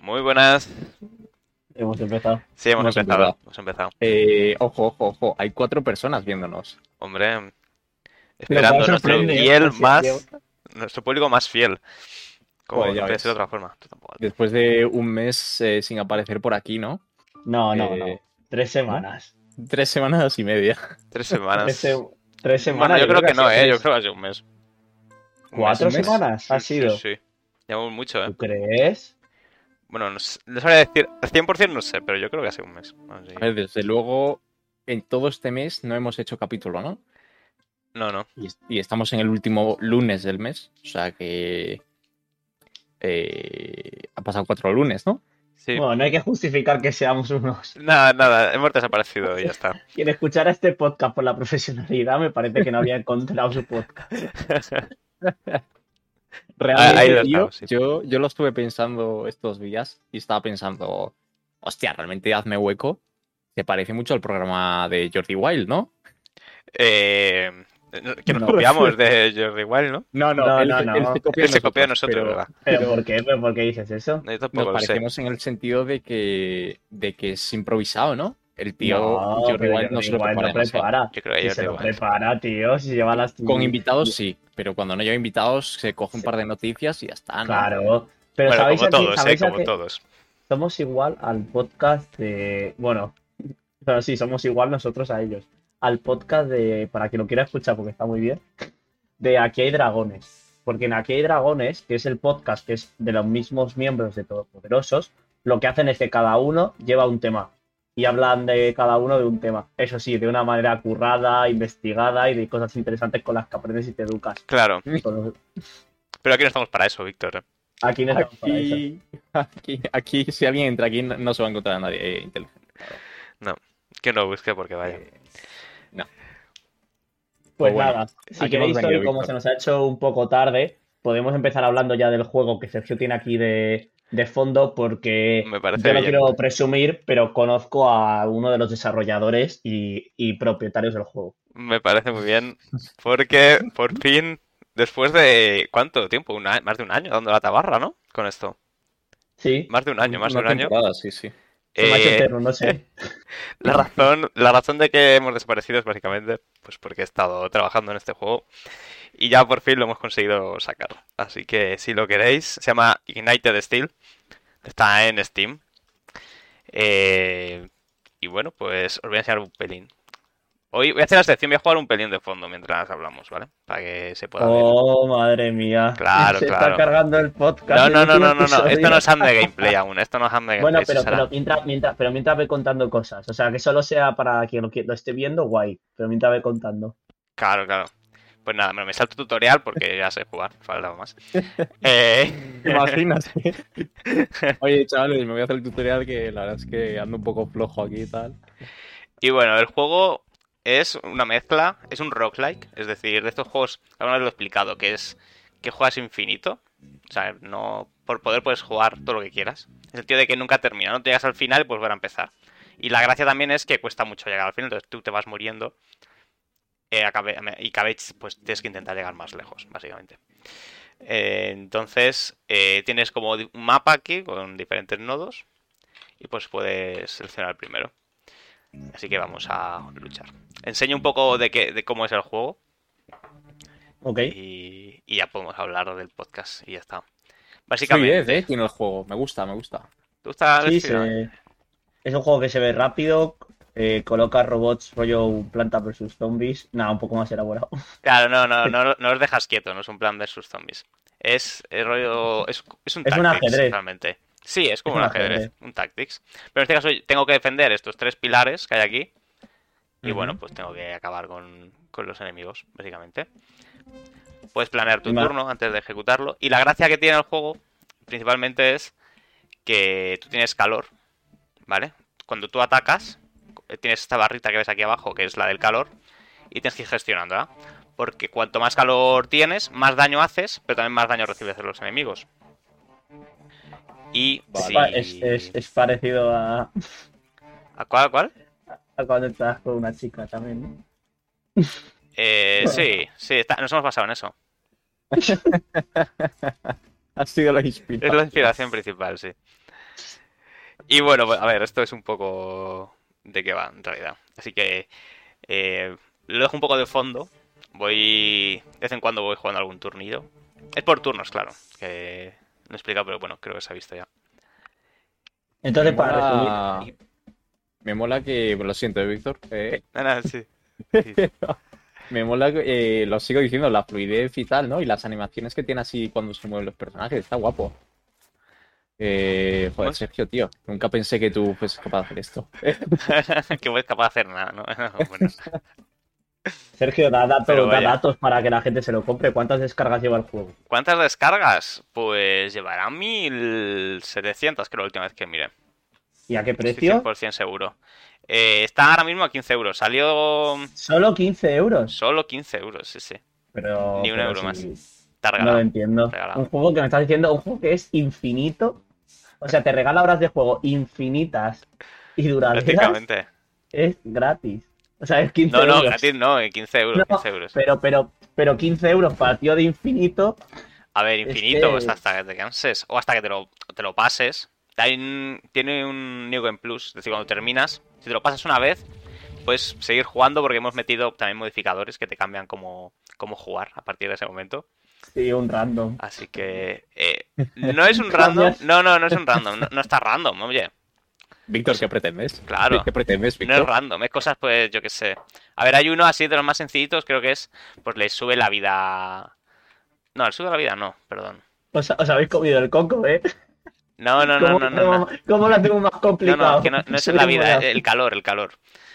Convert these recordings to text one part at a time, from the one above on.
Muy buenas. Hemos empezado. Sí, hemos, Hemos empezado. empezado. Hemos empezado. Eh, ojo, ojo, ojo. Hay cuatro personas viéndonos. Hombre, esperando nuestro ¿eh? fiel más. Nuestro público más fiel. Como Joder, puede ser de otra forma. Después de un mes eh, sin aparecer por aquí, ¿no? No, no, Eh, no. Tres semanas. Tres semanas y media. Tres Tres, semanas. se- tres semanas. Bueno, yo creo que no, ¿eh? Yo creo que ha sido un mes. ¿Cuatro mes, un mes. semanas ha sido? Sí, sí. Llevamos mucho, ¿eh? ¿Tú crees? Bueno, no, sé- no sabría decir. Al 100% no sé, pero yo creo que ha sido un mes. A ver, desde luego, en todo este mes no hemos hecho capítulo, ¿no? No, no. Y, y estamos en el último lunes del mes. O sea que. eh, ha pasado cuatro lunes, ¿no? Sí. Bueno, no hay que justificar que seamos unos. Nada, nada. Hemos desaparecido y ya está. Quien escuchara este podcast por la profesionalidad me parece que no había encontrado su podcast. Realmente, tío, estamos, sí. yo, yo lo estuve pensando estos días y estaba pensando, hostia, realmente hazme hueco. Se parece mucho al programa de Jordi Wild, ¿no? Eh, que nos No. copiamos de Jordi Wild, ¿no? No, No, él, no, él no. se copia Él se copia de nosotros, nosotros, pero ¿verdad? ¿Pero por qué? ¿Pero por qué dices eso? Yo Nos sé. parecemos en el sentido de que, de que es improvisado, ¿no? El tío No, Jordi pero Wild no se lo prepara. Yo creo que se lo prepara, tío. Si lleva las. Con invitados sí, pero cuando no lleva invitados se coge un par de noticias y ya está, ¿no? Claro. Pero Bueno, sabéis como todos, ¿eh? sabéis a Como todos. somos igual al podcast de. Bueno, pero sí, somos igual nosotros a ellos. Al podcast de. Para quien lo quiera escuchar, porque está muy bien. De Aquí hay dragones. Porque en Aquí hay dragones, que es el podcast que es de los mismos miembros de Todopoderosos, lo que hacen es que cada uno lleva un tema. Y hablan de cada uno de un tema. Eso sí, de una manera currada, investigada y de cosas interesantes con las que aprendes y te educas. Claro. Pero aquí no estamos para eso, Víctor. ¿eh? Aquí no estamos para eso. Aquí, aquí, si alguien entra aquí, no, no se va a encontrar a nadie eh, inteligente. Que no busque porque vaya. Eh, no. Pues bueno, nada, si queréis, como se nos ha hecho un poco tarde, podemos empezar hablando ya del juego que Sergio tiene aquí de, de fondo, porque Me parece yo no bien. quiero presumir, pero conozco a uno de los desarrolladores y, y propietarios del juego. Me parece muy bien. Porque por fin, después de. ¿Cuánto tiempo? Un a- Más de un año dando la tabarra, ¿no? Con esto. Sí, Más de un año, más de un Una año. sí, sí. Eh, eterno, no sé. La razón, la razón de que hemos desaparecido es básicamente pues porque he estado trabajando en este juego y ya por fin lo hemos conseguido sacar. Así que si lo queréis, se llama Ignited Steel, está en Steam. Eh, y bueno, pues os voy a enseñar un pelín. Hoy voy a hacer la sección, voy a jugar un pelín de fondo mientras hablamos, ¿vale? Para que se pueda ver. Oh, madre mía. Claro, se claro. está cargando el podcast. No, no, no, no, no, no, esto no es hand de gameplay aún, esto no es hand de gameplay. Bueno, pero, mientras, mientras, pero mientras ve contando cosas. O sea, que solo sea para quien lo, esté viendo, guay. Pero mientras ve contando. Claro, claro. Pues nada, me salto tutorial porque ya sé jugar, faltaba más. Eh, ¿Te imaginas? Oye, chavales, me voy a hacer el tutorial que la verdad es que ando un poco flojo aquí y tal. Y bueno, el juego es una mezcla, es un roguelike, es decir, de estos juegos, alguna lo he explicado, que es que juegas infinito. O sea, no por poder puedes jugar todo lo que quieras. En el sentido de que nunca termina, no te llegas al final y puedes volver a empezar. Y la gracia también es que cuesta mucho llegar al final, entonces tú te vas muriendo. eh, cabe- y vez pues tienes que intentar llegar más lejos, básicamente. Eh, entonces, eh, tienes como un mapa aquí con diferentes nodos. Y pues puedes seleccionar el primero. Así que vamos a luchar. Enseño un poco de, qué, de cómo es el juego Ok. y, y ya podemos hablar del podcast y ya está. Fluidez, Básicamente, ¿eh? Tiene el juego. Me gusta, me gusta. ¿tú estás Sí, se- es un juego que se ve rápido. eh, coloca robots rollo planta versus zombies. Nada, un poco más elaborado. Claro, no, no, no, no os dejas quieto, no es un plan versus zombies. Es, es rollo. Es, es un Es un tactics, ajedrez. realmente. Sí, es como un ajedrez, un tactics. Pero en este caso tengo que defender estos tres pilares que hay aquí. Y bueno, pues tengo que acabar con, con los enemigos, básicamente. Puedes planear tu Vale. turno antes de ejecutarlo. Y la gracia que tiene el juego, principalmente, es que tú tienes calor, ¿vale? Cuando tú atacas, eh, tienes esta barrita que ves aquí abajo, que es la del calor, y tienes que ir gestionándola. Porque cuanto más calor tienes, más daño haces, pero también más daño recibes de los enemigos. Y Vale. Es, es- es parecido a, ¿A cuál, a cuál? a cuando estás con una chica también, ¿no? Eh, sí, sí, está- nos hemos basado en eso. Ha sido la Es inspiración. la inspiración principal, sí. Y bueno, pues, a ver, esto es un poco de qué va en realidad. Así que eh, lo dejo un poco de fondo. Voy. De vez en cuando voy jugando algún turnillo. Es por turnos, claro. Que no he explicado, pero bueno, creo que se ha visto ya. Entonces, me para mola- resumir, Me mola que. Lo siento, eh, Víctor. eh, Nada, sí. Sí, sí. me mola, eh, lo sigo diciendo, la fluidez y tal, ¿no? Y las animaciones que tiene así cuando se mueven los personajes. Está guapo. Eh, joder, Pues- Sergio, tío. Nunca pensé que tú fueses capaz de hacer esto. que voy capaz de hacer nada, ¿no? Bueno, Sergio, da, datos, Pero da datos para que la gente se lo compre. ¿Cuántas descargas lleva el juego? ¿Cuántas descargas? Pues llevará 1700, creo, la última vez que miré. ¿Y a qué precio? 100% seguro. Eh, está ahora mismo a 15 euros. Salió Solo 15 euros. solo 15 euros, sí, sí. Pero, Ni un euro sí, más. Está No lo entiendo. Regalado. Un juego que me estás diciendo, un juego que es infinito. O sea, te regala horas de juego infinitas y duraderas. Prácticamente. Es gratis. O sea, es 15 No, no, euros. gratis no, eh, 15 euros, No, 15 euros. Pero, pero, pero 15 euros para tío de infinito. A ver, es infinito, que- pues hasta que te canses o hasta que te lo, te lo pases. Hay tiene un New Game Plus, es decir, cuando terminas, si te lo pasas una vez, puedes seguir jugando porque hemos metido también modificadores que te cambian cómo, cómo jugar a partir de ese momento. Sí, un random. Así que eh, no es un random, no, no, no es un random, no, no está random, oye, Víctor, ¿qué pretendes? Claro. ¿Qué pretendes, no es Víctor? random, es cosas pues yo qué sé. A ver, hay uno así de los más sencillitos, creo que es, pues le sube la vida... No, le sube la vida, no, perdón. Os, os habéis comido el coco, ¿eh? No, no, no, ¿Cómo, no, no, no. cómo- cómo lo hacemos más No, complicado? no, que no, no es en la vida, eh, el calor, el calor.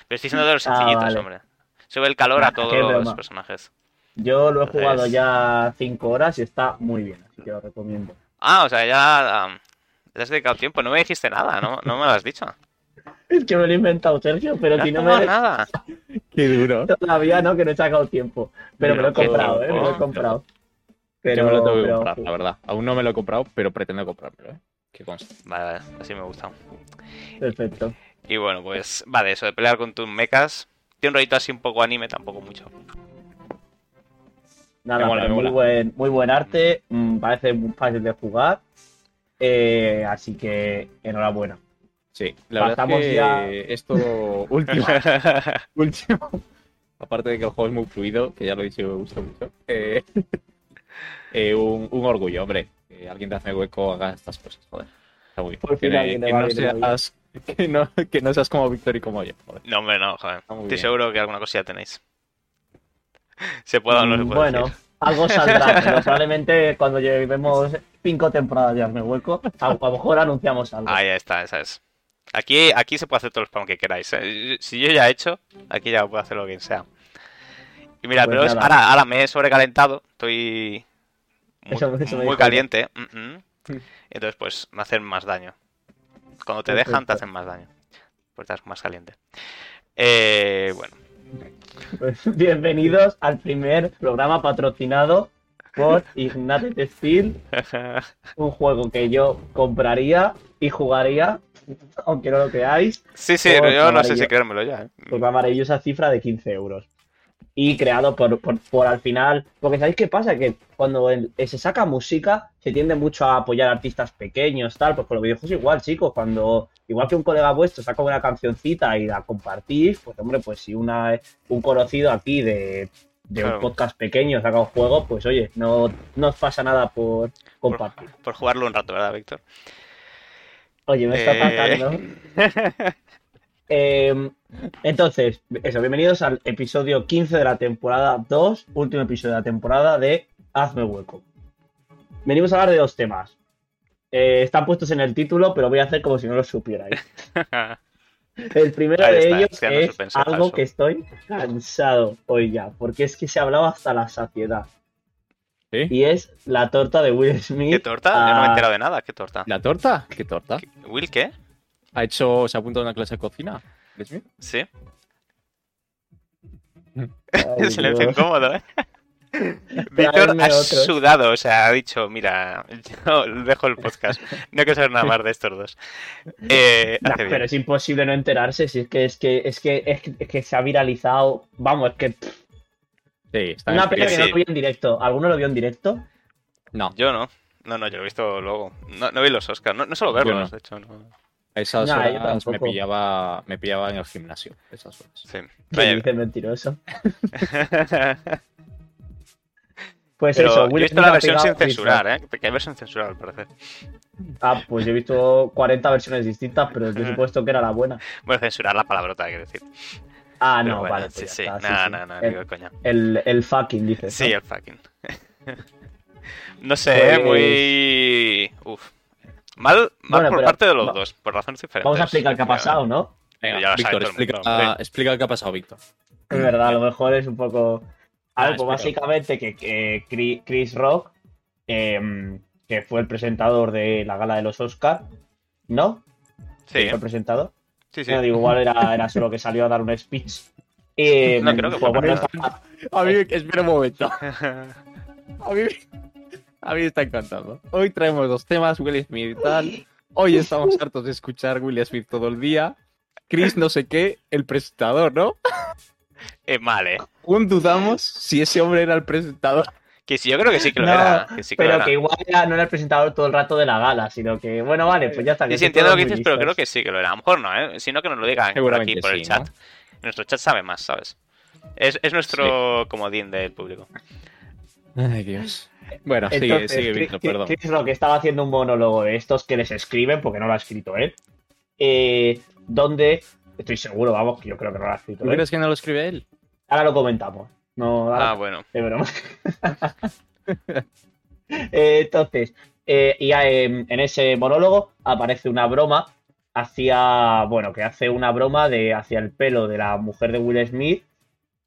Pero estoy diciendo de los Ah, sencillitos, vale. hombre. Sube el calor a Ah, todos los personajes. Yo lo he jugado Entonces- ya 5 horas y está muy bien, así que lo recomiendo. Ah, o sea, ya um, le has dedicado tiempo. No me dijiste nada, no, no me lo has dicho. Es que me lo he inventado, Sergio, pero No si no me nada. Qué duro. todavía no, que no he sacado tiempo. Pero me lo he comprado, ¿eh? Me lo he comprado. Pero, Yo me lo tengo que pero- comprar, la verdad. Aún no me lo he comprado, pero pretendo comprármelo, ¿eh? Que conste. Vale, vale, así me gusta. Perfecto. Y bueno, pues va de eso, de pelear con tus mechas. Tiene un rollito así un poco anime, tampoco mucho. Nada, mola, muy, buen, muy buen arte, mm, parece muy fácil de jugar. Eh, así que enhorabuena. Sí, la verdad es que ya- esto último, último, aparte de que el juego es muy fluido, que ya lo he dicho, me gusta mucho, eh, eh, un, un orgullo, hombre, que alguien de hace hueco haga estas cosas, joder. Está muy bien. Por fin que, no seas, que, no, que no seas como Víctor y como yo, joder. No, hombre, no, joder. Estoy bien. seguro que alguna cosilla tenéis. ¿Se puede o no se puede bueno, decir? algo saldrá, pero probablemente cuando llevemos cinco temporadas de Hazme Hueco, a, a lo mejor anunciamos algo. Ahí está, esa es. Aquí, aquí se puede hacer todo el spam que queráis. ¿eh? Si yo ya he hecho, aquí ya puedo hacer lo que sea. Y mira, Pues pero es- ahora, ahora me he sobrecalentado, estoy muy, Eso- eso me muy dijo caliente. mm, mm. Entonces, pues me hacen más daño. Cuando te dejan, te hacen más daño. Pues estás más caliente. Eh, bueno, Pues, bienvenidos al primer programa patrocinado por Ignated Steel, un juego que yo compraría y jugaría, aunque no lo creáis, sí, sí, yo no sé si creérmelo ya. ¿eh? por la maravillosa cifra de 15 euros. Y creado por, por, por al final. Porque ¿sabéis qué pasa? Que cuando eh, se saca música, se tiende mucho a apoyar a artistas pequeños, tal. Pues con los videojuegos igual, chicos. Cuando, igual que un colega vuestro saca una cancioncita y la compartís, pues hombre, pues si una, un conocido aquí de, de Claro. un podcast pequeño saca un juego, pues oye, no, no os pasa nada por compartir. Por jugarlo un rato, ¿verdad, Víctor? Oye, me está Eh. atacando. Eh, entonces, eso, bienvenidos al episodio 15 de la temporada 2, último episodio de la temporada de Hazme Hueco. Venimos a hablar de dos temas. Eh, están puestos en el título, pero voy a hacer como si no los supierais. El primero de ellos es algo falso. que estoy cansado hoy ya, porque es que se ha hablado hasta la saciedad. ¿Sí? Y es la torta de Will Smith. ¿Qué torta? Yo no me he enterado de nada. ¿Qué torta? ¿La torta? ¿Qué torta? ¿Will qué? ¿Ha hecho, se ha apuntado a una clase de cocina? ¿Ves bien? Sí. Ay, Silencio Dios. incómodo, ¿eh? Víctor ha otro. sudado, o sea, ha dicho, mira, yo dejo el podcast, no quiero saber nada más de estos dos. Eh, Nah, hace bien. pero es imposible no enterarse, si es que es que es que es que, es que se ha viralizado. Vamos, es que pff, Sí, está una pena que sí. no lo vio en directo. ¿Alguno lo vio en directo? No, Yo no. No, no, yo lo he visto luego. No, no vi los Oscars. No, no solo verlos, de hecho. No. Esas Nah, horas me pillaba, me pillaba en el gimnasio. Esas horas. Sí. Me Vaya. dice mentiroso. Pues Pero eso, yo he Will visto Smith la versión sin censurar. ¿eh? Que hay versión censurada, al parecer. Ah, pues yo he visto 40 versiones distintas, pero yo he supuesto que era la buena. Bueno, censurar la palabrota, quiero decir. Ah, Pero no, bueno, vale. sí, pues sí. ya está, No, sí, no, sí. no, El- digo coña. El, el fucking, dices. Sí, ¿no? el fucking. no sé, ¿eh? Pues- muy. Uf. Mal, mal Bueno, por pero parte de los va- dos, por razones diferentes. Vamos a explicar qué ha pasado, ¿no? Venga, Ya Víctor, explica, explica qué ha pasado, Víctor. Es verdad, a lo mejor es un poco. A Ah, pues básicamente que, que Chris Rock, em, que fue el presentador de la gala de los Oscars, ¿no? Sí, Fue el presentador. sí, sí. No, digo, igual era, era solo que salió a dar un speech. Y, No, creo que pues fue bueno, nada. A mí, espera un momento. A mí, a mí me está encantando. Hoy traemos dos temas, Will Smith y tal. Hoy estamos hartos de escuchar Will Smith todo el día. Chris no sé qué, el presentador, ¿no? Es mal, ¿eh? Aún dudamos si ese hombre era el presentador. Que sí, yo creo que sí que lo No, era. Que sí que lo pero era. que igual era- no era el presentador todo el rato de la gala, sino que, bueno, vale, pues ya está. Sí, sí, entiendo lo que dices, pero creo que sí que lo era. A lo mejor no, ¿eh? Sino que nos lo digan por Seguramente aquí, por el chat. ¿no? Nuestro chat sabe más, ¿sabes? Es, es nuestro comodín del público. Ay, Dios. Bueno, sigue, Entonces, sigue, Chris- Víctor, perdón. Chris Rock estaba haciendo un monólogo de estos que les escriben, porque no lo ha escrito él. eh, donde, estoy seguro, vamos, que yo creo que no lo ha escrito ¿Tú él. crees que no lo escribe él? Ahora lo comentamos. No, ahora Ah, bueno. de broma. Eh, entonces, eh, y en ese monólogo aparece una broma hacia, bueno, que hace una broma de hacia el pelo de la mujer de Will Smith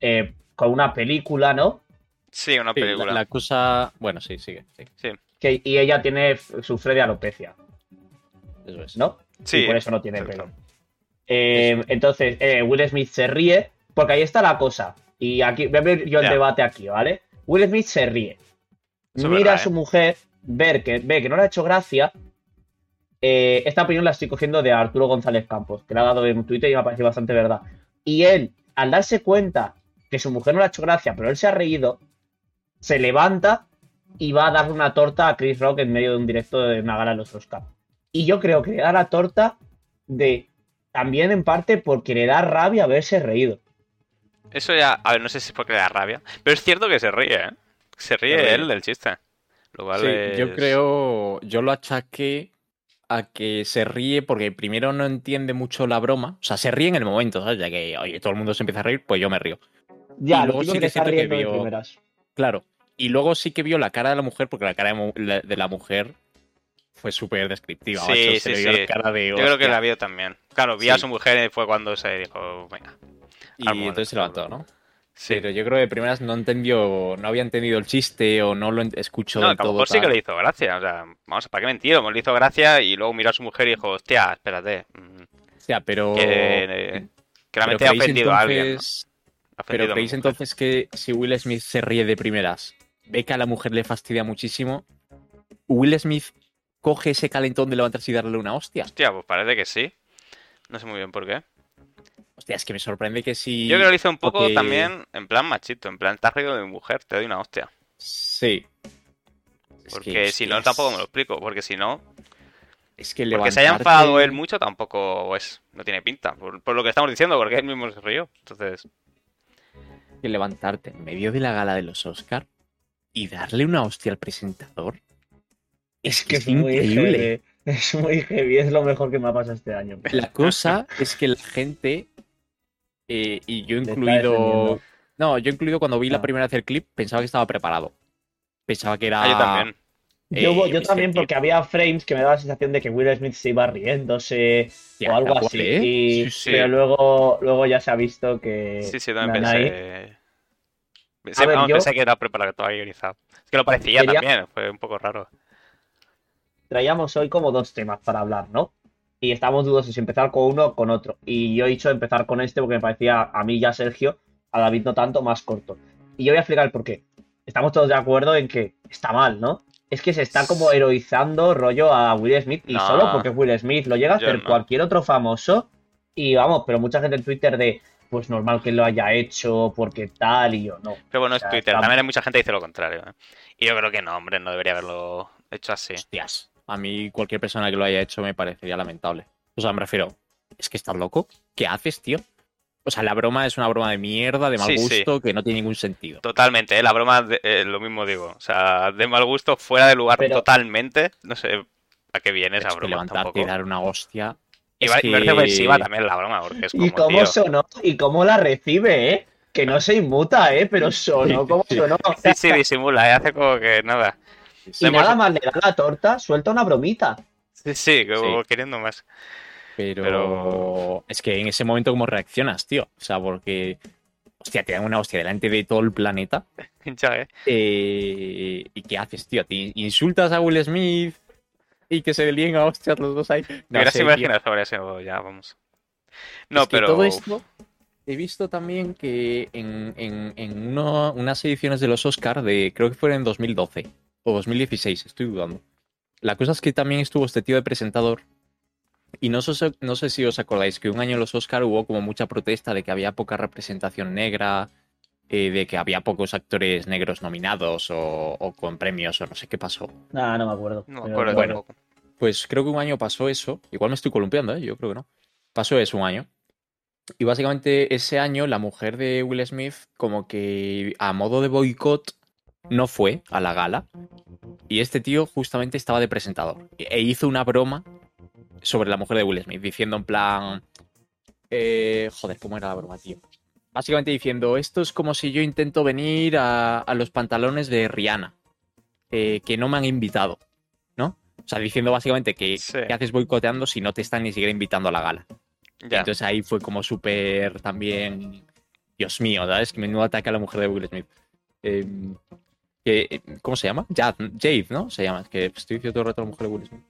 eh, con una película, ¿no? Sí, una Sí, la, película. la cosa. Bueno, sí, sigue. sigue. Que, y ella tiene, sufre de alopecia, Eso es. ¿no? Sí, y por eso no tiene pelo. Eh, entonces, eh, Will Smith se ríe, porque ahí está la cosa. Y aquí, voy a abrir yo el debate aquí, ¿vale? Will Smith se ríe. Eso Mira verdad, a su ¿eh? mujer, ver que, ve que no le ha hecho gracia. Esta opinión la estoy cogiendo de Arturo González Campos, que la ha dado en un Twitter y me ha parecido bastante verdad. Y él, al darse cuenta que su mujer no le ha hecho gracia, pero él se ha reído, se levanta y va a darle una torta a Chris Rock en medio de un directo de una gala de los Oscars. Y yo creo que le da la torta de también en parte porque le da rabia haberse reído. Eso ya, a ver, no sé si es porque le da rabia, pero es cierto que se ríe, ¿eh? Se ríe él del chiste. Lo cual Sí, yo creo, yo lo achaqué a que se ríe porque primero no entiende mucho la broma, o sea, se ríe en el momento, ¿sabes? Ya que, oye, todo el mundo se empieza a reír, pues yo me río. Ya, Y lo luego sí que que que vio-. Claro. Y luego sí que vio la cara de la mujer, porque la cara de, mu- la- de la mujer fue súper descriptiva. Sí, macho, sí, se sí. cara de Yo creo que hostia. la vio también. Claro, vi a su mujer y fue cuando se dijo, venga. Y entonces se levantó, ¿no? Sí. Pero yo creo que de primeras no entendió, no había entendido el chiste o no lo escuchó No, del todo. sí que le hizo gracia. O sea, vamos, ¿para qué mentir? Le hizo gracia y luego miró a su mujer y dijo, hostia, espérate. O sea, pero... Que, eh, claramente pero ha ofendido a alguien. ¿no? entonces- Ha Pero ofendido creéis entonces que si Will Smith se ríe de primeras, ve que a la mujer le fastidia muchísimo, Will Smith coge ese calentón de levantarse y darle una hostia. Hostia, pues parece que sí. No sé muy bien por qué. Hostia, es que me sorprende que si. Yo creo que lo hizo un poco también en plan machito. En plan, estás riendo de mi mujer, te doy una hostia. Sí. Es Porque que- si no, tampoco me lo explico. Porque si no, Es que porque se haya levantarte- enfadado él mucho, tampoco es. No tiene pinta. Por, por lo que estamos diciendo, porque él mismo se rió. Entonces, que levantarte en medio de la gala de los Oscar y darle una hostia al presentador. Es que es muy increíble. heavy. Es muy heavy, es lo mejor que me ha pasado este año. La cosa es que la gente, eh, y yo incluido. No, yo incluido cuando vi la Ah. primera vez el clip, pensaba que estaba preparado. Pensaba que era. ah, yo también. Yo, eh, yo también, porque había frames que me daba la sensación de que Will Smith se iba riéndose o algo así. cual, ¿eh? y- Sí, sí. Pero luego, luego ya se ha visto que. Sí, sí, también pensé. Pensé, A ver, vamos, yo- pensé que era preparado, todo guionizado. Es que lo parecía Quería- también, fue un poco raro. Traíamos hoy como dos temas para hablar, ¿no? Y estamos dudosos si empezar con uno o con otro. Y yo he dicho empezar con este porque me parecía a mí ya Sergio, a David no tanto, más corto. Y yo voy a explicar el por qué. Estamos todos de acuerdo en que está mal, ¿no? Es que se está como heroizando rollo a Will Smith y No. solo porque Will Smith lo llega a hacer no. cualquier otro famoso. Y vamos, pero mucha gente en Twitter de, pues normal que lo haya hecho, porque tal, y yo no. Pero bueno, es Twitter. También hay mucha gente que dice lo contrario. ¿eh? Y yo creo que no, hombre, no debería haberlo. hecho así. Hostias, a mí cualquier persona que lo haya hecho me parecería lamentable. O sea, me refiero, es que estás loco. ¿Qué haces, tío? O sea, la broma es una broma de mierda, de mal Sí, sí. gusto, que no tiene ningún sentido. Totalmente, ¿eh? la broma, de- eh, lo mismo digo. O sea, de mal gusto, fuera de lugar Pero- totalmente. No sé a qué viene esa Es broma levantarte tampoco. y dar una hostia. Y va- que- también la broma, porque es como, ¿Y cómo tío, sonó? ¿Y cómo la recibe, eh? Que no se inmuta, eh, pero sonó como Sí. sonó. Sí, sí, disimula, ¿eh? hace como que nada. Y hemos- nada más le da la torta, suelta una bromita. Sí, sí, como Sí. queriendo más. Pero... Pero- es que en ese momento, ¿cómo reaccionas, tío? O sea, porque. Hostia, te dan una hostia delante de todo el planeta. Hincha, ¿eh? Eh, ¿Y qué haces, tío? ¿Te insultas a Will Smith? Y que se líen a hostias los dos ahí. Me No sé, tío. imaginado sobre eso, ya vamos. No, Es que pero. todo esto he visto también que en, en- en uno- unas ediciones de los Oscar de creo que fueron en 2012 o 2016, estoy dudando. La cosa es que también estuvo este tío de presentador y no sé, no sé si os acordáis que un año en los Oscar hubo como mucha protesta de que había poca representación negra, eh, de que había pocos actores negros nominados o, o con premios o no sé qué pasó. Nah, no me acuerdo. No me acuerdo bueno. tampoco. Pues creo que un año pasó eso. Igual me estoy columpiando, ¿eh? Yo creo que no. Pasó eso un año. Y básicamente ese año la mujer de Will Smith como que a modo de boicot no fue a la gala. Y este tío justamente estaba de presentador. E hizo una broma sobre la mujer de Will Smith, diciendo en plan... eh, joder, ¿cómo era la broma, tío? Básicamente diciendo, esto es como si yo intento venir a, a los pantalones de Rihanna, eh, que no me han invitado, ¿no? O sea, diciendo básicamente que Sí. ¿qué haces boicoteando si no te están ni siquiera invitando a la gala? Ya. Entonces ahí fue como súper también. Dios mío, ¿sabes? Que menudo ataque a la mujer de Will Smith. Eh, que, eh, ¿Cómo se llama? Jade, Jade, ¿no? Se llama. Es que estoy diciendo todo el rato a la mujer de Will Smith.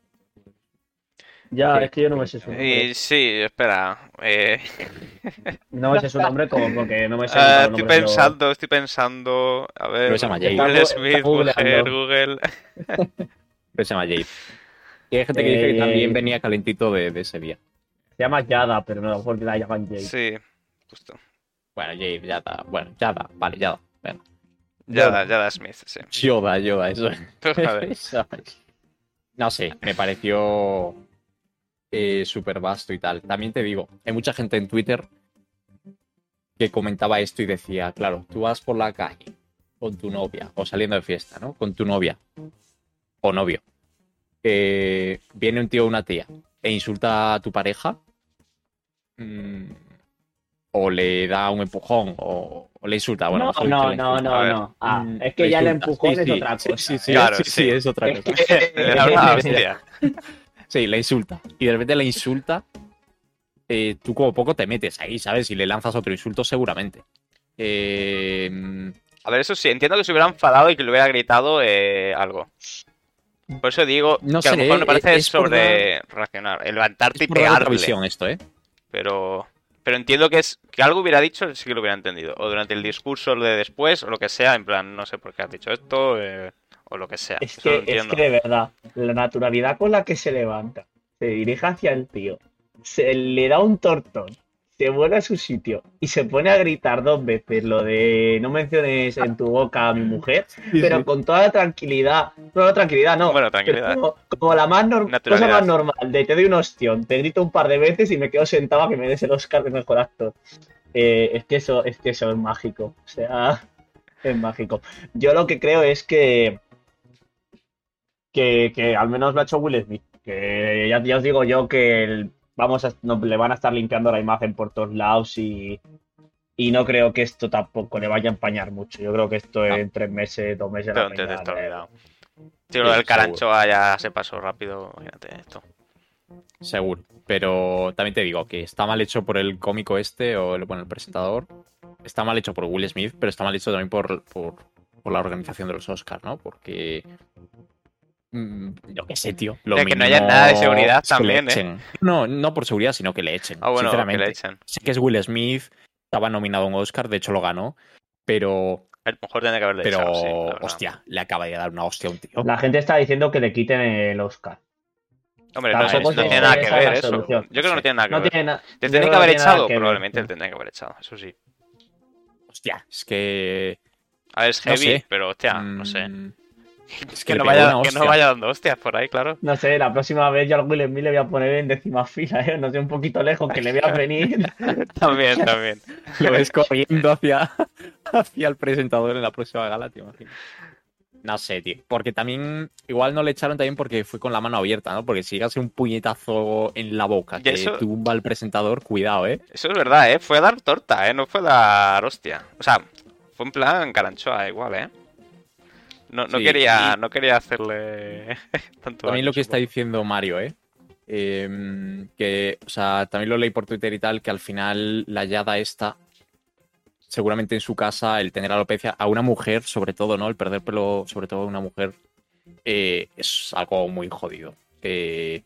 Ya, es que yo no me sé su nombre. Y sí, espera. Eh, No me sé su nombre como porque no me sé ah, ni los estoy pensando, estoy pensando. A ver. Pero se llama Jade. Will Smith, mujer. Google. Pero se llama Jade. Y hay gente que dice que Eh, también venía calentito de, de ese día. Se llama Yada, pero no, mejor la llaman Jade. Sí, justo. Bueno, Jade, Yada. Bueno, Yada, vale, Yada. Bueno. Yada, Yada Smith, sí. Yoda, Yoda, eso. No sé, me pareció eh, súper vasto y tal. También te digo, hay mucha gente en Twitter que comentaba esto y decía, claro, tú vas por la calle con tu novia o saliendo de fiesta, ¿no? Con tu novia o novio. Eh, viene un tío o una tía e insulta a tu pareja mm, o le da un empujón o, o le insulta. Bueno, no, no, le no, insulta. no, no. Ah, Mm, es que le ya el empujón Sí, es sí, otra cosa. Sí, sí, sí, Claro, sí, sí. sí, es otra cosa. Le da una hostia. Sí, la insulta. Y de repente la insulta. eh, tú como poco te metes ahí, ¿sabes? Y le lanzas otro insulto seguramente. Eh, A ver, eso sí, entiendo que se hubiera enfadado y que le hubiera gritado eh, algo. Por eso digo No que a lo sé, mejor me eh, parece sobre reaccionar, el levantarte y es otra pegarle. visión esto, ¿eh? Pero, pero entiendo que es que algo hubiera dicho, sí que lo hubiera entendido. O durante el discurso de después, o lo que sea, en plan, no sé por qué has dicho esto, eh, o lo que sea. Es Eso que, es que de verdad, la naturalidad con la que se levanta, se dirige hacia el tío, se le da un tortón, se vuelve a su sitio y se pone a gritar dos veces lo de no menciones en tu boca a mi mujer, pero con toda la tranquilidad, no, tranquilidad, no. Bueno, tranquilidad. Como, como la más norm- cosa más normal, de te doy un ostión, te grito un par de veces y me quedo sentado a que me des el Oscar de mejor actor. Eh, es que eso, es que eso es mágico. O sea, es mágico. Yo lo que creo es que. Que, que al menos lo ha hecho Will Smith. Que ya, ya os digo yo que el- vamos a, no, le van a estar limpiando la imagen por todos lados y, y no creo que esto tampoco le vaya a empañar mucho. Yo creo que esto No. en tres meses, dos meses. Pero la antes de peña, esto eh, olvidado. Sí, lo del caranchoa ya se pasó rápido, imagínate esto. Seguro. Pero también te digo que está mal hecho por el cómico este, o el, bueno, el presentador. Está mal hecho por Will Smith, pero está mal hecho también por, por, por la organización de los Oscars, ¿no? Porque. Mm, Yo qué sé, tío. Lo De que no haya nada de seguridad también, ¿eh? No, no por seguridad, sino que le echen. Ah, bueno, que sinceramente. le echen. Sé que es Will Smith, estaba nominado a un Oscar, de hecho lo ganó, pero, A lo mejor tendría que haberle pero echado, sí, hostia, le acaba de dar una hostia a un tío. La gente está diciendo que le quiten el Oscar. Hombre, Claro, no, no tiene nada que ver eso. solución. Yo creo que no tiene nada que No ver. tiene nada. Te tendría que haber echado, que ver. probablemente le tendría que haber echado, eso sí. Hostia, es que. A ver, es No heavy, sé. pero hostia, no sé. Es Que, no vaya, que no vaya dando hostias por ahí, claro. No sé, la próxima vez yo al Will Smith le voy a poner en décima fila, ¿eh? No sé, un poquito lejos, que le veas venir. También, también. Lo ves corriendo hacia, hacia el presentador en la próxima gala, te imaginas. No sé, tío. Porque también, igual no le echaron también porque fue con la mano abierta, ¿no? Porque si llegas un puñetazo en la boca que eso- tumba al presentador, cuidado, ¿eh? Eso es verdad, ¿eh? Fue a dar torta, ¿eh? No fue a dar hostia. O sea, fue en plan caranchoa igual, ¿eh? No, no Sí, quería, y- no quería hacerle tanto También lo que está diciendo Mario, ¿eh? Em, que, o sea, también lo leí por Twitter y tal, que al final la Yada esta, seguramente en su casa, el tener alopecia, a una mujer, sobre todo, ¿no? El perder pelo, sobre todo a una mujer, eh, es algo muy jodido. Eh,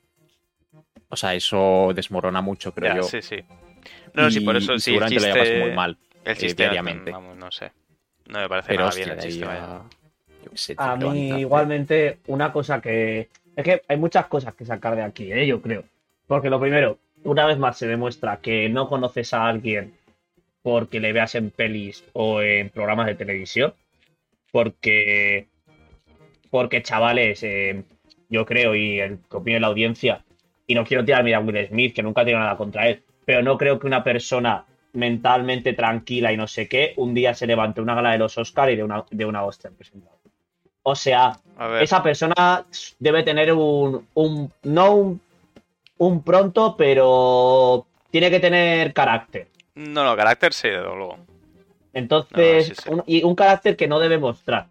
o sea, eso desmorona mucho, creo Ya, yo. sí, sí. No, sí, por Y- eso y sí, seguramente lo llevas muy mal. El eh, chiste, diariamente. vamos, no sé. No me parece Pero nada hostia, bien el de ahí chiste, a- vaya. Yo qué sé, A mí, igualmente, una cosa que. Es que hay muchas cosas que sacar de aquí, ¿eh? Yo creo. Porque lo primero, una vez más se demuestra que no conoces a alguien porque le veas en pelis o en programas de televisión. Porque. Porque, chavales, eh, yo creo, y el que opine la audiencia, y no quiero tirar a Will Smith, que nunca tengo nada contra él, pero no creo que una persona mentalmente tranquila y no sé qué, un día se levante una gala de los Oscar y de una, de una hostia al presentador. O sea, esa persona debe tener un, un no un, un pronto, pero tiene que tener carácter. no, no, carácter sí, desde luego. Entonces, No, sí, sí. un- y un carácter que no debe mostrar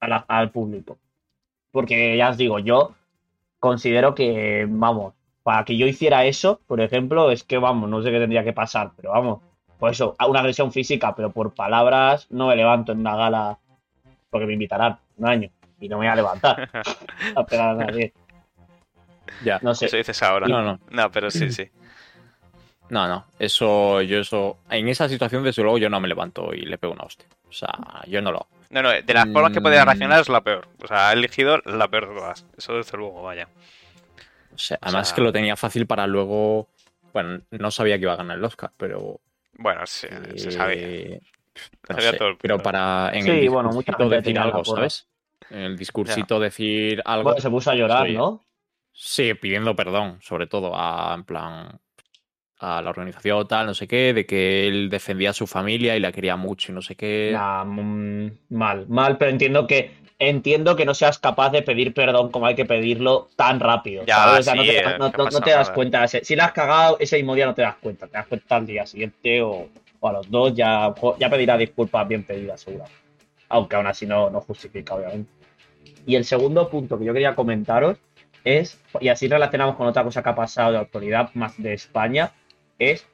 a la- al público. Porque ya os digo, yo considero que, vamos, para que yo hiciera eso, por ejemplo, es que, vamos, no sé qué tendría que pasar, pero vamos, por eso, a una agresión física, pero por palabras no me levanto en una gala porque me invitarán un año y no me voy a levantar a pegar a nadie. Ya. No sé. Eso dices ahora. No, no. No, pero sí, sí. No, no, eso, yo eso, en esa situación desde luego yo no me levanto y le pego una hostia. O sea, yo no lo hago. No, no, de las formas que podía Mm. reaccionar es la peor. O sea, ha elegido la peor de todas. Eso desde luego, vaya. O sea, además sea- que lo tenía fácil para luego, bueno, no sabía que iba a ganar el Oscar, pero Bueno, sí, se eh, sabía. no sabía sé, todo el pero para en Sí, el bueno, mucha gente decir algo. ¿sabes? En el discursito decir algo, Bueno, se puso a llorar, Soy- ¿no? sí, pidiendo perdón, sobre todo a, en plan, a la organización tal, no sé qué, de que él defendía a su familia y la quería mucho y no sé qué. Nah, mm, mal, mal, pero entiendo que entiendo que no seas capaz de pedir perdón como hay que pedirlo tan rápido. Ya, ¿sabes? O sea, no te, eh, no- que no- no pasa te das cuenta. Si si la has cagado ese mismo día no te das cuenta. Te das cuenta al día siguiente o, o a los dos ya, ya pedirá disculpas bien pedidas, seguro. Aunque aún así no, no justifica, obviamente. Y el segundo punto que yo quería comentaros es, y así relacionamos con otra cosa que ha pasado de autoridad más de España, es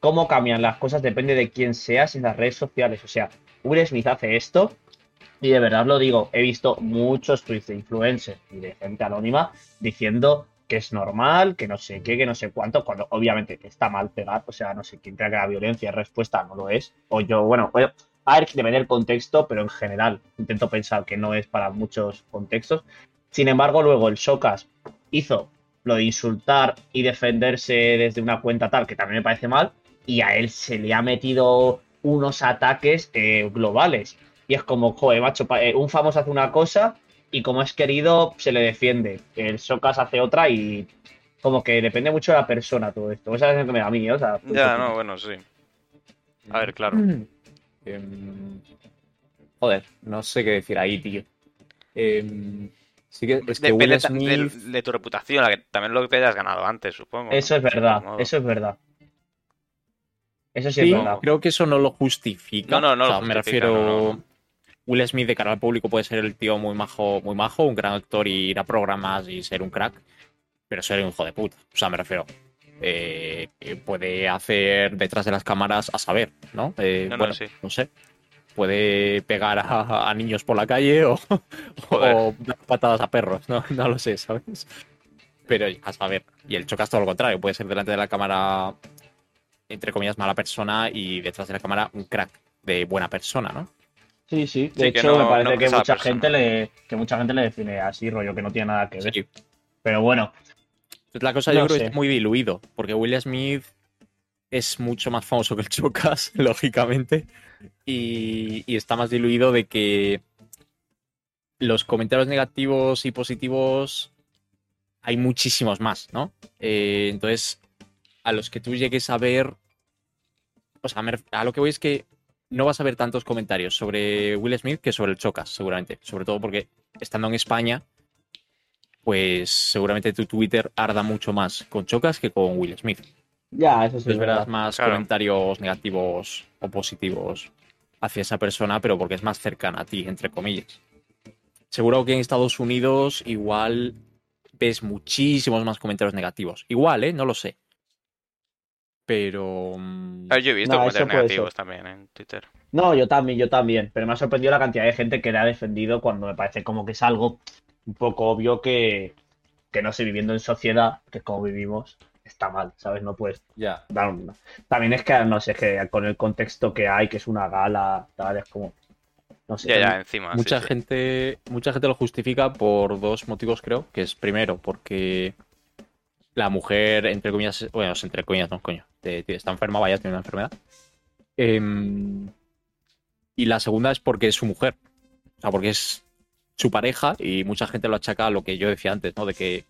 cómo cambian las cosas depende de quién seas en las redes sociales. O sea, Will Smith hace esto y de verdad lo digo, he visto muchos tweets de influencers y de gente anónima diciendo que es normal, que no sé qué, que no sé cuánto, cuando obviamente está mal pegar, o sea, no sé quién crea que la violencia es respuesta, no lo es. O yo, bueno, a ver, depende del contexto, pero en general intento pensar que no es para muchos contextos. Sin embargo, luego el Socas hizo lo de insultar y defenderse desde una cuenta tal, que también me parece mal, y a él se le ha metido unos ataques eh, globales. Y es como, joder, macho, eh, un famoso hace una cosa y como es querido, se le defiende. El Socas hace otra y como que depende mucho de la persona todo esto. Esa es lo que me da a mí, ¿eh? o sea, Ya, no, bueno, sí. A ver, claro. Em, joder, no sé qué decir ahí, tío. Em, sí que es que Depende Will Smith... de, tu reputación, la que- también lo que te hayas ganado antes, supongo. ¿no? Eso es verdad, eso es verdad. Eso sí, Sí, es verdad. creo que eso no lo justifica. No, no, no O sea, lo me refiero. no, no. Will Smith de cara al público puede ser el tío muy majo, muy majo, un gran actor y ir a programas y ser un crack, pero ser un hijo de puta. O sea, me refiero. Eh, que puede hacer detrás de las cámaras a saber, ¿no? Eh, No, no, bueno, sí. no sé. Puede pegar a, a niños por la calle o, dar patadas a perros, ¿no? No lo sé, ¿sabes? Pero a saber. Y el Chocas todo lo contrario. Puede ser delante de la cámara, entre comillas, mala persona y detrás de la cámara un crack de buena persona, ¿no? Sí, sí. De Sí, hecho, no- me parece no que mucha persona. gente le, que mucha gente le define así, rollo, que no tiene nada que ver. Sí. Pero bueno, Pues La cosa No yo creo que está muy diluido, porque Will Smith es mucho más famoso que el Chocas, lógicamente, y, y está más diluido de que los comentarios negativos y positivos hay muchísimos más, ¿no? Eh, entonces, a los que tú llegues a ver, o sea, a lo que voy es que no vas a ver tantos comentarios sobre Will Smith que sobre el Chocas, seguramente. Sobre todo porque estando en España, pues seguramente tu Twitter arda mucho más con Chocas que con Will Smith. Ya, eso sí. Entonces verás verdad. más Claro. comentarios negativos o positivos hacia esa persona, pero porque es más cercana a ti, entre comillas. Seguro que en Estados Unidos igual ves muchísimos más comentarios negativos. Igual, ¿eh? No lo sé. Pero... mm, A ver, yo he visto No, comentarios negativos ser. también en Twitter. No, yo también, yo también. Pero me ha sorprendido la cantidad de gente que le ha defendido cuando me parece como que es algo un poco obvio que, que no sé, viviendo en sociedad, que es como vivimos, está mal, ¿sabes? No puedes Ya. dar una. También es que, no sé, es que con el contexto que hay, que es una gala, tal, es como. No sé. Ya, ya, encima. mucha sí. gente mucha gente lo justifica por dos motivos creo que es primero porque la mujer entre comillas bueno entre comillas no coño te- te- está enferma vaya tiene una enfermedad Em, y la segunda es porque es su mujer o sea porque es su pareja y mucha gente lo achaca a lo que yo decía antes no de que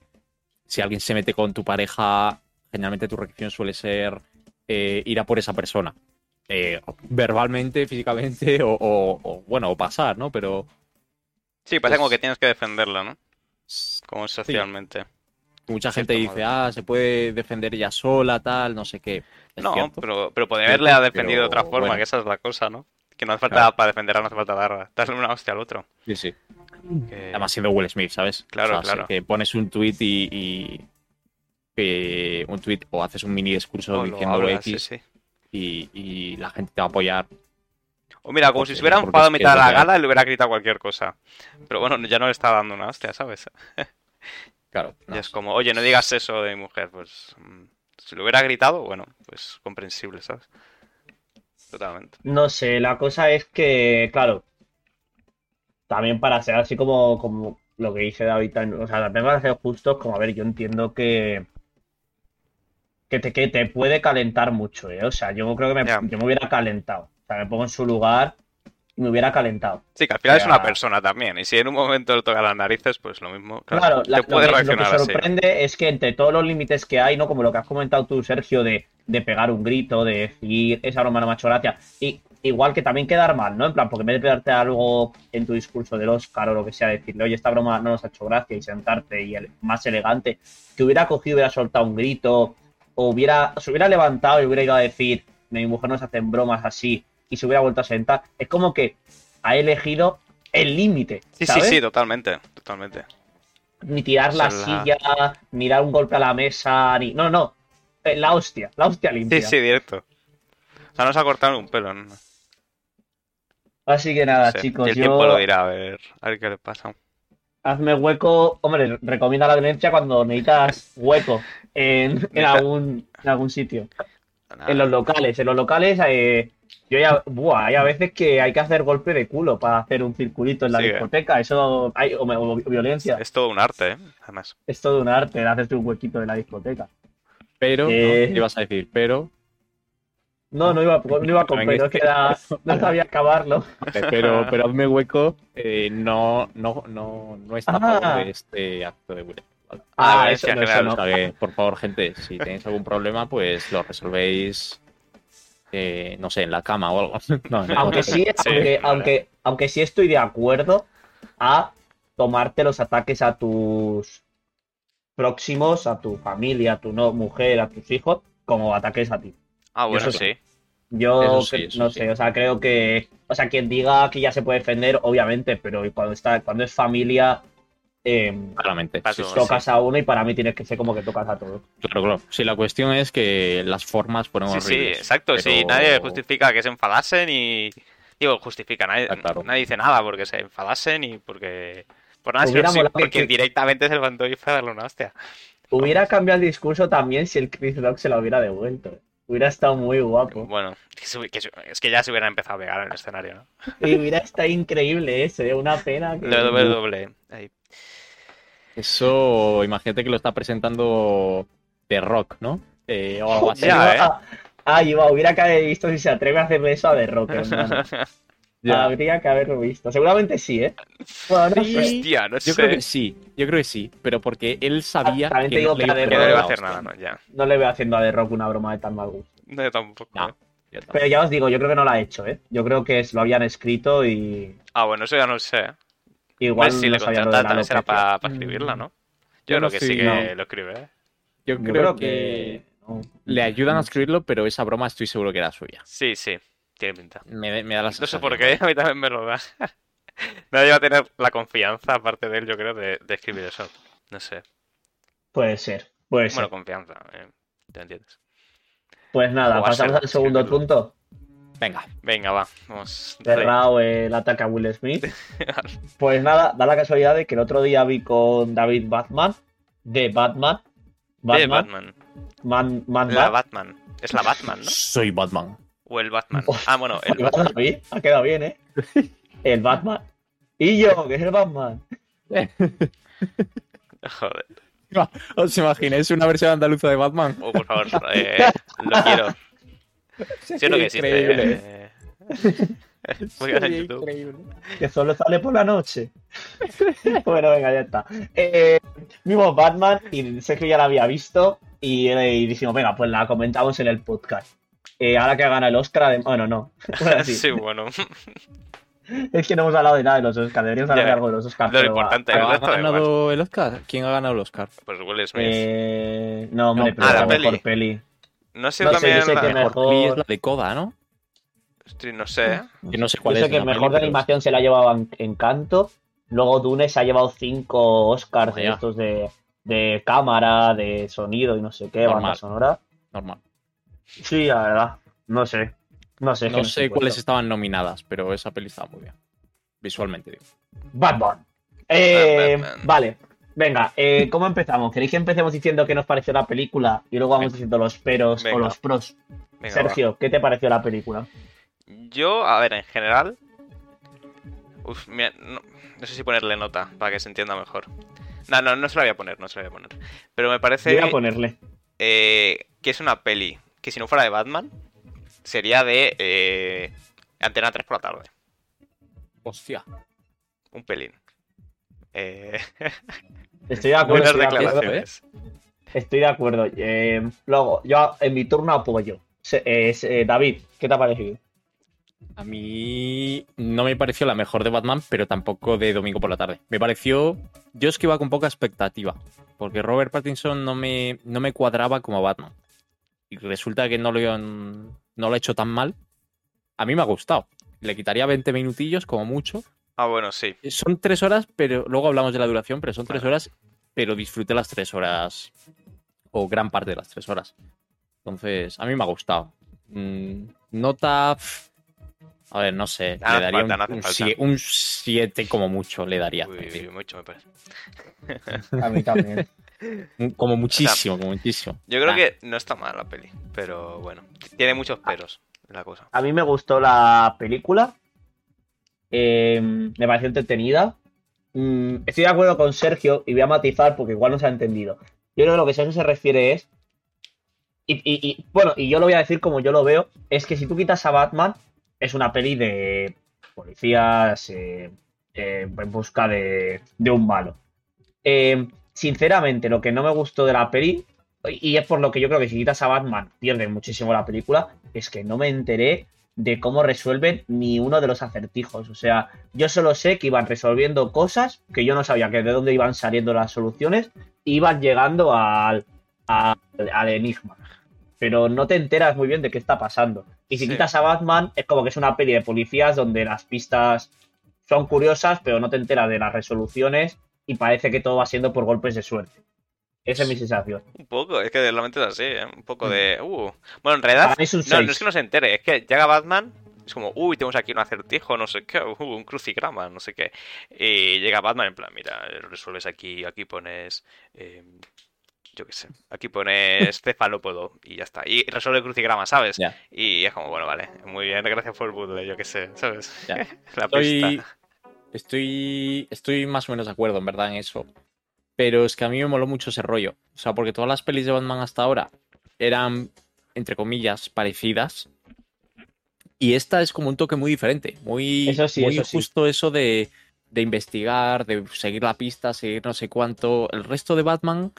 si alguien se mete con tu pareja generalmente tu reacción suele ser eh, ir a por esa persona eh, verbalmente, físicamente o, o- o, bueno, o pasar, ¿no? Pero Sí, parece como pues- que tienes que defenderla, ¿no? Como socialmente. mucha gente dice, modo. ah, se puede defender ella sola, tal, no sé qué. Es No, cierto. pero, pero podría haberle defendido de otra forma, bueno. que esa es la cosa, ¿no? Que no hace falta, Claro. para defenderla no hace falta dar, darle una hostia al otro. Sí, sí. Que- Además siendo Will Smith, ¿sabes? Claro, O sea, claro. Que pones un tweet y... y- que un tweet o haces un mini discurso o lo diciendo hablas, X sí, sí. Y, y la gente te va a apoyar. O mira, como si se hubiera enfadado a mitad de la gala y le hubiera gritado cualquier cosa. Pero bueno, ya no le está dando una hostia, ¿sabes? Claro. no Y es como, oye, no digas eso de mi mujer. Pues mm, si lo hubiera gritado, bueno, pues comprensible, ¿sabes? Totalmente. No sé, la cosa es que, claro, también para ser así como, como lo que dice David, o sea, también para ser justos, como a ver, yo entiendo que que te, que te puede calentar mucho, ¿eh? O sea, yo creo que me, yo me hubiera calentado. O sea, me pongo en su lugar y me hubiera calentado. Sí, que al final es una persona también. Y si en un momento le toca las narices, pues lo mismo. Claro, Claro, la- puede lo, que, lo que reaccionar así. sorprende es que entre todos los límites que hay, ¿no? Como lo que has comentado tú, Sergio, de, de pegar un grito, de decir esa broma no me ha hecho gracia, y igual que también quedar mal, ¿no? En plan, porque en vez de pegarte algo en tu discurso del Oscar o lo que sea, decirle, oye, esta broma no nos ha hecho gracia y sentarte y el, más elegante, que hubiera cogido, hubiera soltado un grito, o hubiera, se hubiera levantado y hubiera ido a decir, mi mujer nos hacen bromas así, y se hubiera vuelto a sentar. Es como que ha elegido el límite. Sí, sí, sí, totalmente. Totalmente. ni tirar la la- silla, ni dar un golpe a la mesa, ni. No, no. Eh, La hostia, la hostia limpia. Sí, sí, directo. O sea, no se ha cortado un pelo. No, Así que nada, sé. chicos, y el yo. tiempo lo dirá, a ver, a ver qué le pasa. Hazme hueco. Hombre, recomienda la violencia cuando necesitas hueco en, en, algún, en algún sitio. Nada. En los locales, en los locales, eh, yo ya. Buah, hay a veces que hay que hacer golpe de culo para hacer un circulito en la Sí, eh. discoteca. Eso. Hay, o, o violencia. Es todo un arte, ¿eh? Además. Es todo un arte el hacerte un huequito de la discoteca. Pero, Eh. ¿no? ¿Qué ibas a decir? Pero, No, no iba, no iba con pero, es es que era- no sabía acabarlo. pero, pero hazme hueco, eh, no, no, no, no está a Ah. favor de este acto de ¿vale? Ah, Ah, eso no, eso no. Que, por favor, gente, si tenéis algún problema, pues lo resolvéis, eh, no sé, en la cama o algo. No, no, Aunque no. sí, Sí, aunque, claro. aunque, aunque sí estoy de acuerdo a tomarte los ataques a tus próximos, a tu familia, a tu no, mujer, a tus hijos, como ataques a ti. Ah, bueno, Eso sí. Yo Eso sí, cre- eso no sí. sé, o sea, creo que, o sea, quien diga que ya se puede defender, obviamente, pero cuando está, cuando es familia, eh, Claramente. Paso, sí, sí. tocas a uno y para mí tienes que ser como que tocas a todos. Claro, claro. Sí, la cuestión es que las formas fueron Sí, sí, horribles. exacto. Sí, pero- nadie justifica que se enfadasen y. Digo, justifica, nadie, Ah, claro. nadie dice nada porque se enfadasen y porque. Por nada, sino Hubiera sí, molado que- directamente se levantó y fue a darle una hostia. Hubiera cambiado el discurso también si el Chris Rock se lo hubiera devuelto. eh. Hubiera estado muy guapo. Bueno, es que ya se hubieran empezado a pegar en el escenario, ¿no? Y hubiera estado increíble ese, una pena. que- WWE. Ahí. Eso, imagínate que lo está presentando The Rock, ¿no? Eh, o algo así. Ya, ¿eh? a- Ah, iba, hubiera visto si se atreve a hacer eso a The Rock, hermano. Ya. Habría que haberlo visto. Seguramente sí, ¿eh? Bueno, no Sí. sé. Hostia, no Yo sé. creo que sí, yo creo que sí, pero porque él sabía que no le que Que no le va a la hacer nada, no, ya. No le veo haciendo a The Rock una broma de tan mal gusto. No, yo tampoco. No. ¿eh? Yo tampoco. Pero ya os digo, yo creo que no lo ha hecho, ¿eh? Yo creo que es- lo habían escrito y Ah, bueno, eso ya no sé. igual si le la también será para escribirla, ¿no? Yo, Yo creo que sí que no. lo escribe, ¿eh? Yo Yo creo que no. le ayudan a escribirlo, pero esa broma estoy seguro que era suya. Sí, sí, tiene pinta. Me, me da la No sé por qué, a mí también me lo da. Nadie va a tener la confianza, aparte de él, yo creo, de, de escribir eso. No sé. Puede ser, puede ser. Bueno, confianza, eh, ¿te entiendes? Pues nada, pasamos al segundo escribirlo. punto. Venga, Venga, va, vamos. Cerrado el ataque a Will Smith. Pues nada, da la casualidad de que el otro día vi con David Batman, de Batman, De Batman, Batman. Man, Man La Bat. Batman. Es la Batman, ¿no? soy Batman. O el Batman. Ah, bueno, el Batman. ha quedado bien, ¿eh? El Batman. Y yo, que es el Batman. Joder. ¿Os imagináis una versión andaluza de Batman? Oh, por favor, eh, lo quiero. Sí, es lo que existe. Increíble. eh. Búscalo en Sería YouTube. increíble. Que solo sale por la noche. bueno, venga, ya está. Eh, vimos Batman y Sergio ya la había visto y, eh, y dijimos, venga, pues la comentamos en el podcast. Eh, ahora que gana el Oscar, adem- bueno, no. Bueno, sí. Sí, bueno. Es que no hemos hablado de nada de los Oscars, deberíamos hablar de algo de los Oscars. Lo pero importante ¿Ha ganado el Oscar? ¿Quién ha ganado el Oscar? Pues Will Smith. Eh, no, hombre, No, pero ah, la mejor peli. peli. No sé no sé, también. yo sé la- que me- Mejor peli es la de Coda, ¿no? Sí, no sé. Que no sé Yo cuál sé es. que el la mejor peli, de pero- animación se la ha llevado en Encanto. Luego Dune se ha llevado cinco Oscars de Vaya. estos de, de cámara, de sonido y no sé qué, banda Normal. sonora. Normal. Sí, la verdad. No sé. No sé. No sé cuáles puesto. estaban nominadas, pero esa peli estaba muy bien. Visualmente, digo. Batman. Eh, Batman. Vale. Venga, eh, ¿cómo empezamos? ¿Queréis que empecemos diciendo qué nos pareció la película y luego vamos Venga. diciendo los peros Venga. o los pros? Venga, Sergio, ¿qué te pareció la película? Yo, a ver, en general. Uf, mira, no, no sé si ponerle nota para que se entienda mejor. No, no, no se la voy a poner, no se la voy a poner. Pero me parece Voy a ponerle. eh, que es una peli que si no fuera de Batman, sería de eh, Antena 3 por la tarde. Hostia. Un pelín. Eh, Estoy de acuerdo. buenas Estoy de acuerdo. declaraciones. Estoy de acuerdo. Eh, luego, yo en mi turno apoyo. Eh, David, ¿qué te ha parecido? A mí no me pareció la mejor de Batman, pero tampoco de Domingo por la tarde. Me pareció. Yo es que iba con poca expectativa, porque Robert Pattinson no me, no me cuadraba como Batman. Y resulta que no lo, no lo ha hecho tan mal. A mí me ha gustado. Le quitaría 20 minutillos, como mucho. Ah, bueno, sí. Son tres horas, pero luego hablamos de la duración, pero son tres horas, pero disfruté las tres horas. O gran parte de las tres horas. Entonces, a mí me ha gustado. Mm, nota. A ver, no sé. Ah, le daría falta, un, un, falta. sie- un 7 como mucho, le daría. Uy, uy, mucho me parece. A mí también. Un- Como muchísimo, como muchísimo. Yo creo Ah, que no está mal la peli, pero bueno, tiene muchos peros la cosa. A mí me gustó la película. Eh, me pareció entretenida. Mm, estoy de acuerdo con Sergio y voy a matizar porque igual no se ha entendido. Yo creo que lo que Sergio se refiere es. Y, y- y, bueno, y yo lo voy a decir como yo lo veo: es que si tú quitas a Batman, es una peli de policías eh, eh, en busca de, de un malo. Eh, sinceramente, lo que no me gustó de la peli, y es por lo que yo creo que si quitas a Batman pierde muchísimo la película, es que no me enteré de cómo resuelven ni uno de los acertijos. O sea, yo solo sé que iban resolviendo cosas que yo no sabía que de dónde iban saliendo las soluciones, iban llegando al, al enigma. Pero no te enteras muy bien de qué está pasando. Y si Sí. quitas a Batman, es como que es una peli de policías donde las pistas son curiosas, pero no te enteras de las resoluciones y parece que todo va siendo por golpes de suerte. Esa es mi sensación. Un poco, es que realmente es así, ¿eh? un poco Mm. de... Uh. Bueno, en realidad, es no, 6. no es que no se entere, es que llega Batman, es como, uy, tenemos aquí un acertijo, no sé qué, uh, un crucigrama, no sé qué. Y llega Batman en plan, mira, resuelves aquí, aquí pones... eh, yo qué sé, aquí pones cefalópodo y ya está. Y resuelve el crucigrama, ¿sabes? Ya. Y es como, bueno, vale, muy bien, gracias por el puzzle, yo qué sé, ¿sabes? Ya. La Estoy, pista. Estoy, estoy más o menos de acuerdo, en verdad, en eso. Pero es que a mí me moló mucho ese rollo. O sea, porque todas las pelis de Batman hasta ahora eran, entre comillas, parecidas. Y esta es como un toque muy diferente, muy, Eso sí, muy eso sí. justo eso de, de investigar, de seguir la pista, seguir no sé cuánto. El resto de Batman,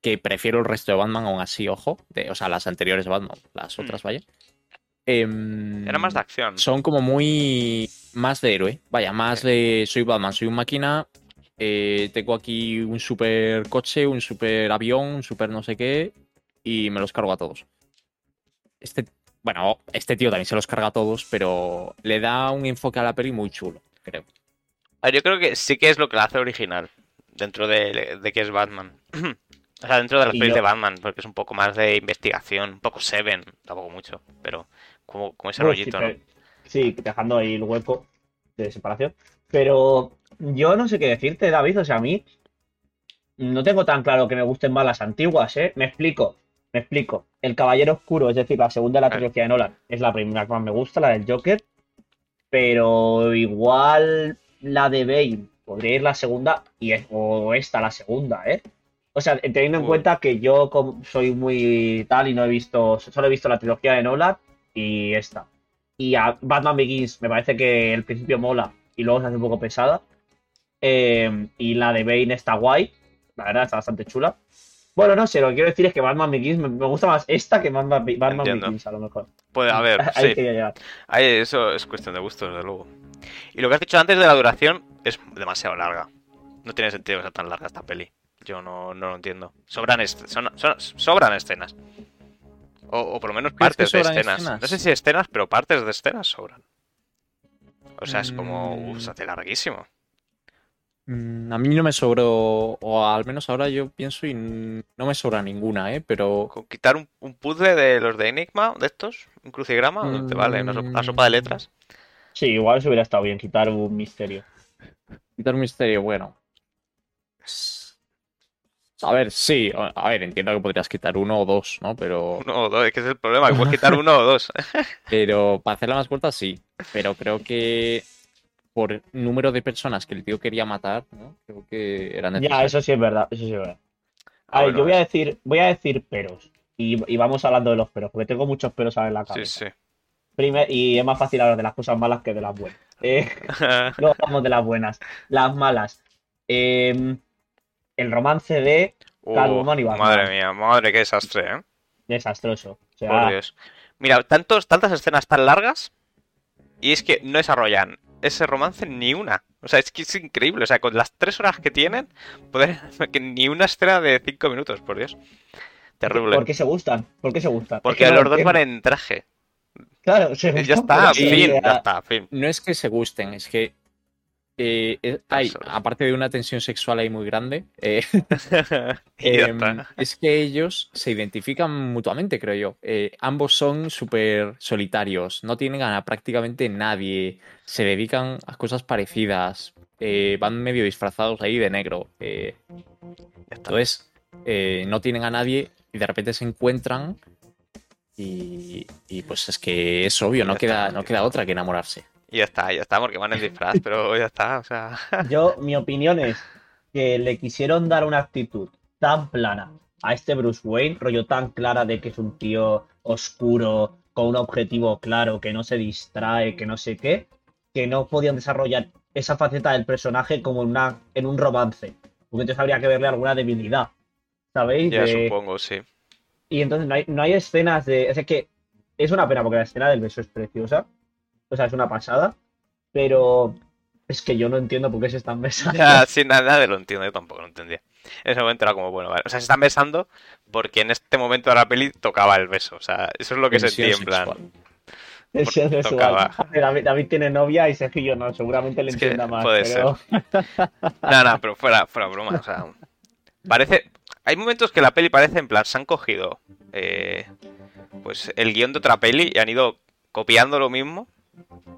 que prefiero el resto de Batman aún así, ojo, de, o sea, las anteriores de Batman, las Mm. otras, vaya. Em, Era más de acción. son como muy más de héroe. Vaya, más de soy Batman, soy un máquina. eh, tengo aquí un super coche, un super avión, un super no sé qué. Y me los cargo a todos. Este, bueno, este tío también se los carga a todos, pero le da un enfoque a la peli muy chulo, creo. A ver, yo creo que sí que es lo que la hace original. Dentro de, de que es Batman. o sea, dentro de las pelis yo- de Batman, porque es un poco más de investigación. Un poco Seven, tampoco mucho. Pero como, como ese Bueno, sí, rollito, ¿no? pero- sí, dejando ahí el hueco de separación. Pero yo no sé qué decirte, David. O sea, a mí no tengo tan claro que me gusten más las antiguas, ¿eh? Me explico, me explico. El Caballero Oscuro, es decir, la segunda de la trilogía de Nolan, es la primera que más me gusta, la del Joker. Pero igual la de Bane podría ir la segunda y es, o esta la segunda, ¿eh? O sea, teniendo en Uy. cuenta que yo soy muy tal y no he visto, solo he visto la trilogía de Nolan y esta. Y a Batman Begins me parece que el principio mola y luego se hace un poco pesada. Eh, y la de Bane está guay, la verdad está bastante chula. Bueno, no sé, lo que quiero decir es que Batman Begins me, gusta más esta que Batman, Batman. Begins a lo mejor. Puede haber, Ahí sí. quería llegar. Ahí, eso es cuestión de gustos, desde luego. Y lo que has dicho antes de la duración es demasiado larga. No tiene sentido que sea tan larga esta peli. Yo no, no lo entiendo. Sobran, son- sobran escenas. O, o por lo menos ¿Crees que partes de escenas. escenas? No sé si escenas, pero partes de escenas sobran. O sea, es como... Mm. Uf, se hace larguísimo. Mm, A mí no me sobró, o al menos ahora yo pienso y no me sobra ninguna, ¿eh? Pero Con quitar un, un puzzle de los de Enigma, de estos, un crucigrama, ¿no te vale? Una, so- una sopa de letras. Sí, igual se hubiera estado bien quitar un misterio. quitar un misterio, bueno. A ver, sí, a ver, entiendo que podrías quitar uno o dos, ¿no? Pero, Uno o dos, es que es el problema, que puedes quitar uno o dos. pero para hacerla más corta, sí. Pero creo que por número de personas que el tío quería matar, ¿no? Creo que era Ya, eso sí es verdad, eso sí es verdad. Ah, A ver, bueno, yo voy a decir, voy a decir peros. Y, y vamos hablando de los peros, porque tengo muchos peros ahora en la Sí, cabeza. sí. Primer- y es más fácil hablar de las cosas malas que de las buenas. Eh, luego hablamos de las buenas. Las malas. Eh, el romance de Uh, Catwoman y Batman. madre mía, madre, qué desastre, ¿eh? desastroso. O sea, Por Dios. Mira, tantos, tantas escenas tan largas y es que no desarrollan ese romance ni una. O sea, es que es increíble. O sea, con las tres horas que tienen, poder que ni una escena de cinco minutos, por Dios. Terrible. ¿por qué se gustan? ¿Por qué se gustan? Es Porque que los lo dos van en traje. Claro, se Ya gustan, está, pero sí, fin, ya está, fin. No es que se gusten, es que eh, es- hay, aparte de una tensión sexual ahí muy grande, eh, Em, es que ellos se identifican mutuamente, creo yo. Eh, ambos son súper solitarios, no tienen a prácticamente nadie, se dedican a cosas parecidas, eh, van medio disfrazados ahí de negro. eh, entonces, eh, no tienen a nadie y de repente se encuentran y, y pues es que es obvio, no queda, no queda otra que enamorarse. Y ya está, ya está, porque van en disfraz, pero ya está, o sea. Yo, mi opinión es que le quisieron dar una actitud tan plana a este Bruce Wayne, rollo tan clara de que es un tío oscuro, con un objetivo claro, que no se distrae, que no sé qué, que no podían desarrollar esa faceta del personaje como en, una, en un romance. Porque entonces habría que verle alguna debilidad. ¿Sabéis? Ya De- supongo, sí. Y entonces no hay, no hay escenas de. Es que es una pena porque la escena del beso es preciosa. O sea, es una pasada. Pero es que yo no entiendo por qué se están besando. Ya, sí, nada, nadie lo entiende, yo tampoco lo entendía. En ese momento era como, bueno, vale. O sea, se están besando porque en este momento de la peli tocaba el beso. O sea, eso es lo que sentí en plan. sexual. David, David tiene novia y Sergio no, seguramente le Es que entienda más. puede pero... No, no, pero fuera, fuera broma. O sea, parece. Hay momentos que la peli parece en plan, se han cogido eh, pues el guion de otra peli y han ido copiando lo mismo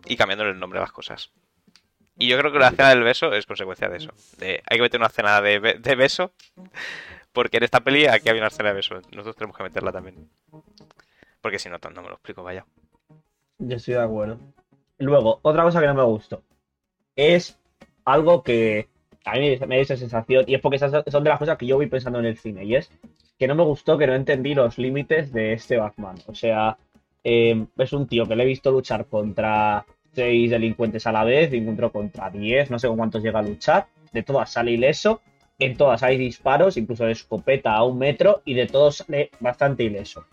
y cambiándole el nombre a las cosas. Y yo creo que la escena del beso es consecuencia de eso. Hay que meter una escena de, be- de beso porque en esta peli aquí había una escena de beso. Nosotros tenemos que meterla también. Porque si no, no me lo explico, vaya. Yo estoy de acuerdo. Luego, otra cosa que no me gustó es algo que a mí me dio esa sensación y es porque esas son de las cosas que yo voy pensando en el cine y es que no me gustó que no entendí los límites de este Batman. O sea, eh, es un tío que le he visto luchar contra seis delincuentes a la vez, encuentro contra 10, no sé con cuántos llega a luchar, de todas sale ileso, en todas hay disparos, incluso de escopeta a un metro, y de todos sale bastante ileso.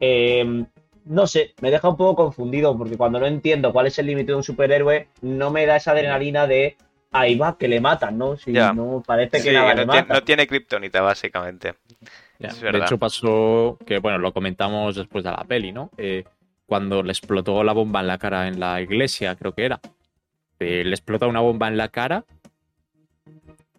Eh, no sé, me deja un poco confundido, porque cuando no entiendo cuál es el límite de un superhéroe, no me da esa adrenalina de ahí va, que le matan, ¿no? Si no parece que Sí, nada no, le tiene, mata. no tiene kriptonita, básicamente. Es de hecho pasó que, bueno, lo comentamos después de la peli, ¿no? Eh, cuando le explotó la bomba en la cara en la iglesia, creo que era. Eh, le explota una bomba en la cara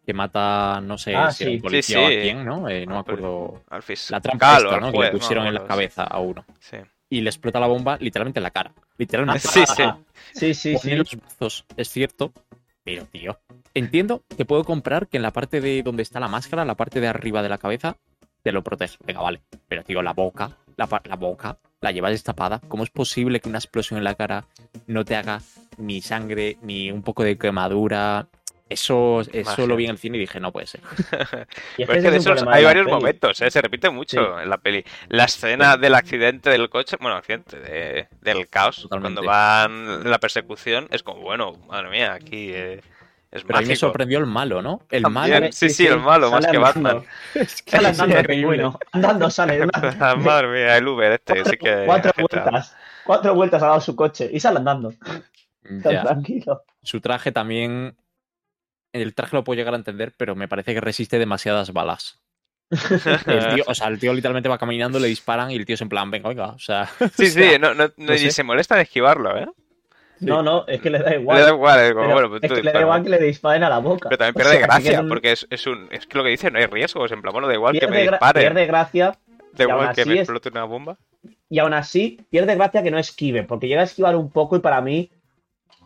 que mata, no sé Ah, si sí. un policía Sí, o a quién, ¿no? Eh, no me Ah, acuerdo. Al La trampa esta, ¿no? que le pusieron no, en la no, cabeza a uno. Sí. Y le explota la bomba literalmente en la cara. Literalmente. Sí, sí. Sí, sí, Pone sí. los brazos, es cierto. Pero, tío, entiendo que puedo comprar que en la parte de donde está la máscara, la parte de arriba de la cabeza, te lo protege. Venga, vale. Pero, tío, la boca, la, la boca, la llevas destapada. ¿Cómo es posible que una explosión en la cara no te haga ni sangre, ni un poco de quemadura? Eso, eso lo vi en el cine y dije, no puede ser. Y Pero es es que de esos hay de varios peli. momentos, ¿eh? se repite mucho Sí. en la peli. La escena del accidente del coche, bueno, accidente, de- del caos, Totalmente. cuando van la persecución, es como, bueno, madre mía, aquí eh, es Pero a mí me sorprendió el malo, ¿no? El También. malo. Sí, sí, el malo, más que andando. Batman. Es que Sale andando pingüino. Andando sale. Madre mía, el Uber este, cuatro, sí que... cuatro agita. vueltas. Cuatro vueltas ha dado su coche y sale andando. Tan tranquilo. Su traje también. El traje lo puedo llegar a entender, pero me parece que resiste demasiadas balas. El tío, o sea, el tío literalmente va caminando, le disparan y el tío es en plan, venga, venga. O sea, Sí, o sea, sí, no, no, no- no ni sé. se molesta en esquivarlo, ¿eh? No, no, es que le da Le igual. da igual, es como, Pero bueno, pues es tú que le da igual que le disparen a la boca. Pero también O pierde sea, gracia, porque es, es un... Es que lo que dice, no hay riesgos, en plan, bueno, da igual que me disparen, pierde gracia da igual que me es- explote una bomba. y aún así pierde gracia que no esquive, porque llega a esquivar un poco y para mí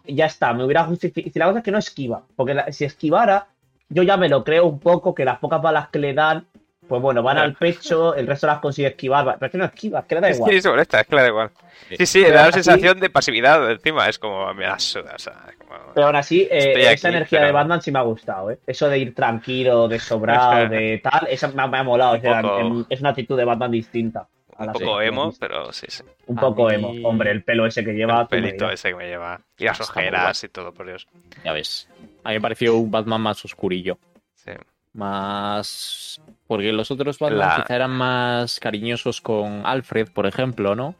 ya está, me hubiera justificado. Si la cosa es que no esquiva, porque la- si esquivara, yo ya me lo creo un poco que las pocas balas que le dan, pues bueno, van al pecho, el resto las consigue esquivar, pero es que no esquiva, es que le da igual. que ni se molesta, es que le da igual. Sí. Sí, sí, Pero da la sensación de pasividad encima, es como, me la suda, o sea, es como... Pero aún así, eh, esa aquí, energía pero- de Batman sí me ha gustado, ¿eh? Eso de ir tranquilo, de sobrado, de tal, esa me ha, me ha molado. o sea, poco- en- es una actitud de Batman distinta. Un poco emo, pero sí, sí. Un A poco mí- emo. Hombre, el pelo ese que lleva. el pelito ese que me lleva. Y las Está ojeras y todo, por Dios. ya ves. A mí me pareció un Batman más oscurillo. Sí. Más. Porque los otros Batman La- quizá eran más cariñosos con Alfred, por ejemplo, ¿no?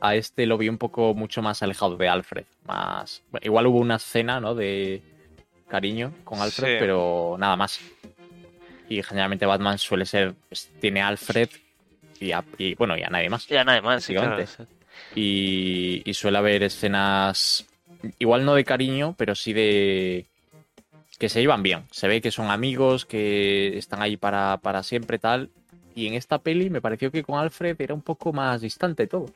A este lo vi un poco mucho más alejado de Alfred. Más. bueno, igual hubo una escena, ¿no? De cariño con Alfred, Sí. pero nada más. Y generalmente Batman suele ser. pues, tiene a Alfred y, a- y, bueno, y a nadie más. Ya nada más, sí, claro. Y, y suele haber escenas, igual no de cariño, pero sí de que se llevan bien. Se ve que son amigos, que están ahí para, para siempre tal. Y en esta peli me pareció que con Alfred era un poco más distante todo.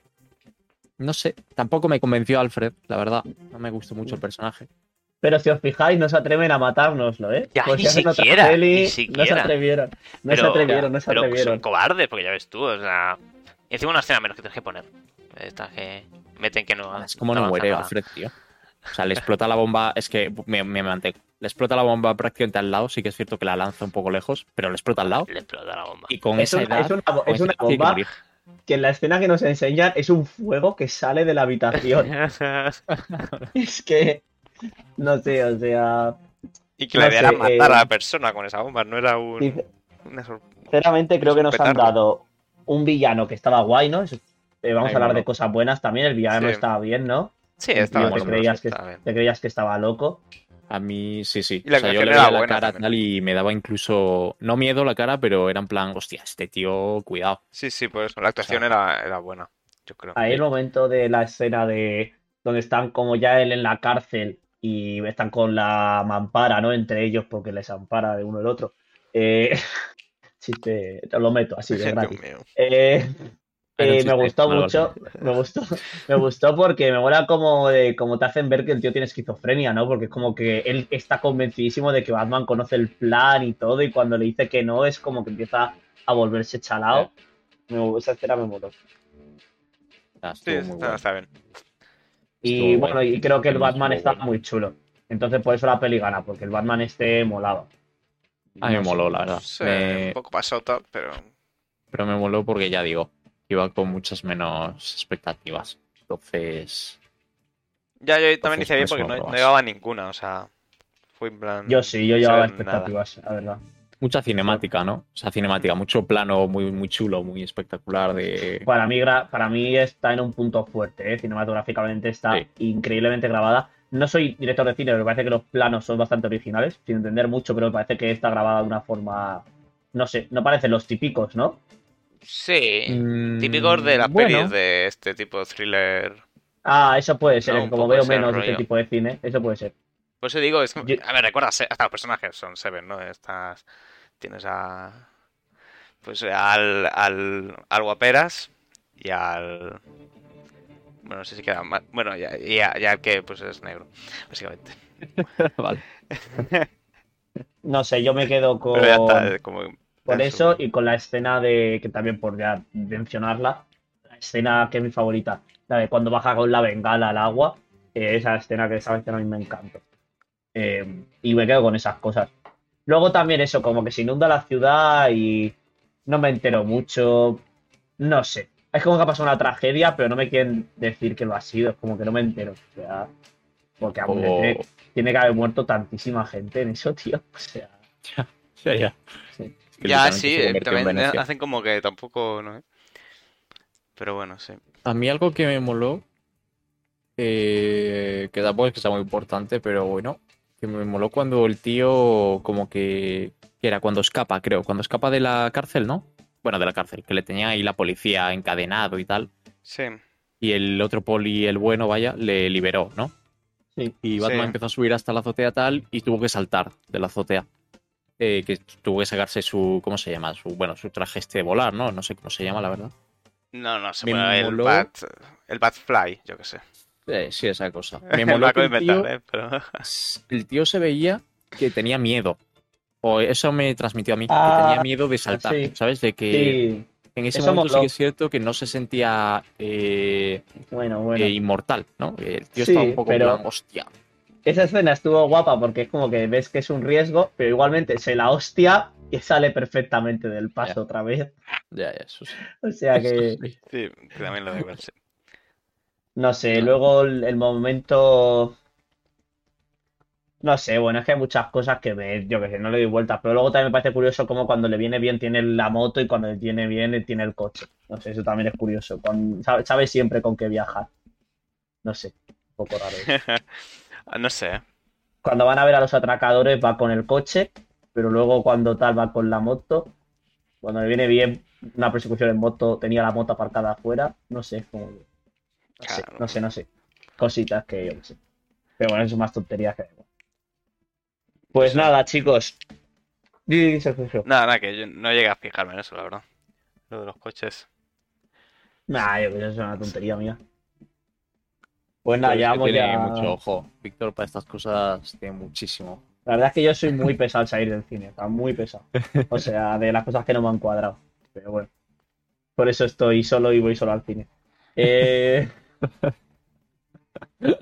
No sé, tampoco me convenció Alfred, la verdad. No me gustó mucho el personaje. Pero si os fijáis, no se atreven a matárnoslo, ¿eh? Ya, Pues ni si siquiera, peli, ni No se atrevieron. No se atrevieron, no se Pero son atrevieron. cobardes, porque ya ves tú, o sea... Y encima una escena menos que tienes que poner. Esta que meten que no... Es como no muere nada. Alfred, tío. O sea, le explota la bomba, es que me, me mantengo. Le explota la bomba prácticamente al lado, sí que es cierto que la lanza un poco lejos, pero le explota al lado. Le explota la bomba. Y con Es esa una- edad. es una bo- con es esa una edad tiene que bomba. Que en la escena que nos enseñan es un fuego que sale de la habitación. es que. No sé, o sea. y que la No idea sé, era matar eh, a la persona con esa bomba, no era un... sincer- una sor- Sinceramente, creo que nos han dado un villano que estaba guay, ¿no? Eso- eh, vamos Ay, a hablar de cosas buenas también. El villano Sí. estaba bien, ¿no? Sí, estaba bien, creías que- estaba bien. Te creías que estaba loco. A mí sí, sí. Y la o sea, yo le veía la cara también. tal y me daba incluso, no miedo la cara, pero era en plan, hostia, este tío, cuidado. Sí, sí, por eso. La actuación O era, era buena, yo creo. Ahí el momento de la escena de donde están como ya él en la cárcel y están con la mampara, ¿no? Entre ellos porque les ampara de uno el otro. Eh, chiste, te lo meto así de gratis. mío. Eh, me gustó mucho, me gustó, me gustó porque me mola como, de, como te hacen ver que el tío tiene esquizofrenia, ¿no? Porque es como que él está convencidísimo de que Batman conoce el plan y todo, y cuando le dice que no, es como que empieza a volverse chalado. Me- esa escena me moló. Ah, Sí, está, bueno. está bien. Y Estuvo bueno, guay. y creo que el Batman está bueno. muy chulo. Entonces por eso la peli gana, porque el Batman este molaba. A mí me moló, la verdad. Sí, Me- Un poco pasota, pero... Pero me moló porque ya digo, iba con muchas menos expectativas. Entonces, Ya, yo también hice bien porque no, llevaba ninguna, o sea, fue en plan... Yo sí, yo llevaba nada. expectativas, la verdad. mucha cinemática, ¿no? O sea, cinemática, mucho plano muy, muy chulo, muy espectacular de... Para mí, para mí está en un punto fuerte, ¿eh? cinematográficamente está Sí. increíblemente grabada. No soy director de cine, pero me parece que los planos son bastante originales, sin entender mucho, pero me parece que está grabada de una forma, no sé, no parecen los típicos, ¿no? Sí, Mm, típicos de las bueno, pelis de este tipo de thriller. Ah, eso puede ser, No, como veo menos de rollo. este tipo de cine, eso puede ser. Por eso digo, es que... Yo- A ver, recuerda, hasta los personajes son Seven, ¿no? Estás... Tienes a... Pues al, al, al Guaperas y al... Bueno, no sé si queda más... Bueno, ya, ya, que pues es negro, básicamente. vale. No sé, yo me quedo con, Pero ya está, es como... con eso. y con la escena de, que también por ya mencionarla, la escena que es mi favorita, la de cuando baja con la bengala al agua, eh, esa escena que sabes que a mí me encanta. Eh, y me quedo con esas cosas. Luego también eso, como que se inunda la ciudad y no me entero mucho, no sé. Es como que ha pasado una tragedia, pero no me quieren decir que lo ha sido, es como que no me entero. O sea, porque a mí me O- tiene, tiene que haber muerto tantísima gente en eso, tío. O sea, Ya, ya. Sí. Ya, sí, se convirtió en también hacen como que tampoco, ¿no? Pero bueno, sí. A mí algo que me moló, eh, que tampoco es que sea muy importante, pero bueno, que me moló cuando el tío como que, que era cuando escapa, creo, cuando escapa de la cárcel, ¿no? Bueno, de la cárcel, que le tenía ahí la policía encadenado y tal, Sí. y el otro poli, el bueno, vaya, le liberó, ¿no? sí. Y Batman Sí. empezó a subir hasta la azotea tal y tuvo que saltar de la azotea. Eh, que tuvo que sacarse su, ¿cómo se llama? Su, bueno, su traje este de volar, ¿no? No sé cómo se llama, la verdad. No, no sé, Me el Bat... El Batfly, yo qué sé. Eh, sí, esa cosa. Me moló que el tío- ¿eh? Pero... el tío se veía que tenía miedo. O eso me transmitió a mí, Ah, que tenía miedo de saltar, sí. ¿sabes? De que Sí, en ese eso momento sí que es cierto que no se sentía eh, bueno, bueno. eh, inmortal, ¿no? El tío Sí, estaba un poco en pero- plan, hostia. Esa escena estuvo guapa porque es como que ves que es un riesgo, pero igualmente se la hostia y sale perfectamente del paso otra vez. Ya, ya, eso sí. O sea que, sí. También lo igual, sí. no sé, luego el, el momento... No sé, bueno, es que hay muchas cosas que me, yo que sé, no le doy vueltas, pero luego también me parece curioso como cuando le viene bien tiene la moto y cuando le viene bien tiene el coche. No sé, eso también es curioso. Cuando, sabe, sabe siempre con qué viajar. No sé, un poco raro. Ah, no sé, cuando van a ver a los atracadores va con el coche, pero luego cuando tal va con la moto. Cuando le viene bien una persecución en moto, tenía la moto aparcada afuera. No sé, como no sé, no sé, no sé. Cositas que yo no sé. Pero bueno, eso es más tonterías que. Pues nada, chicos. Nada, nada, que yo no llegué a fijarme en eso, la verdad. Lo de los coches. Nah, yo creo que eso es una tontería mía. Pues nada, tiene ya. mucho ojo. Víctor para estas cosas tiene muchísimo. La verdad es que yo soy muy pesado al salir del cine, está muy pesado. O sea, de las cosas que no me han cuadrado. Pero bueno. Por eso estoy solo y voy solo al cine. Eh,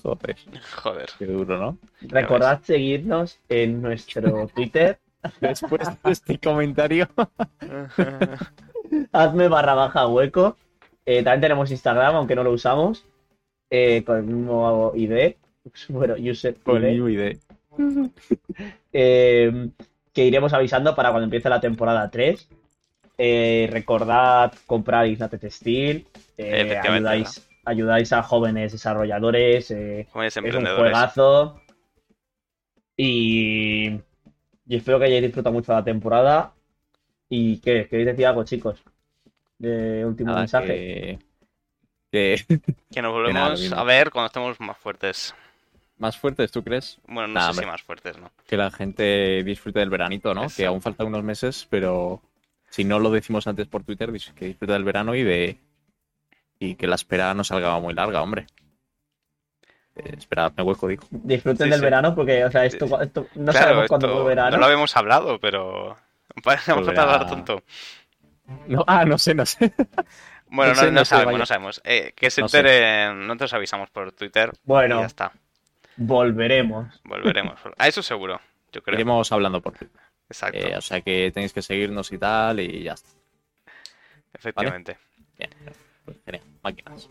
Joder, Joder. qué duro, ¿no? recordad seguirnos en nuestro Twitter. Después de este comentario. Hazme barra baja hueco. Eh, también tenemos Instagram, aunque no lo usamos. Eh, con el mismo ID. Bueno, user Con ID. el mismo idea. eh, que iremos avisando para cuando empiece la temporada 3. Eh, recordad comprar Ignate Textil. eh, ayudáis, ayudáis a jóvenes desarrolladores. eh, Jóvenes es un emprendedores. juegazo. Y, y espero que hayáis disfrutado mucho la temporada. ¿Y qué? ¿Queréis decir algo, chicos? De último Nada, mensaje. que, que Que nos nada, volvemos mismo. a ver cuando estemos más fuertes. más fuertes, ¿tú crees? Bueno, no Nah, sé hombre. si más fuertes, ¿no? Que la gente disfrute del veranito, ¿no? Eso. Que aún faltan unos meses, pero si no lo decimos antes por Twitter, que disfrute del verano y de y que la espera no salga muy larga, hombre. Eh, esperadme hueco, digo. Disfruten Sí, del sí. verano porque, o sea, esto, esto no Claro, sabemos cuándo fue verano. no lo habíamos hablado, pero... Vamos a Volverá. tardar tanto. No, ah, no sé, no sé. Bueno, No no, no no sabemos, no sabemos. Eh, que se No sé. nosotros avisamos por Twitter y Bueno, ya está. volveremos. Volveremos. A eso seguro, yo creo. Iremos hablando por Twitter. Exacto. Eh, o sea que tenéis que seguirnos y tal, y ya está. Efectivamente. Bien, pues genial, máquinas.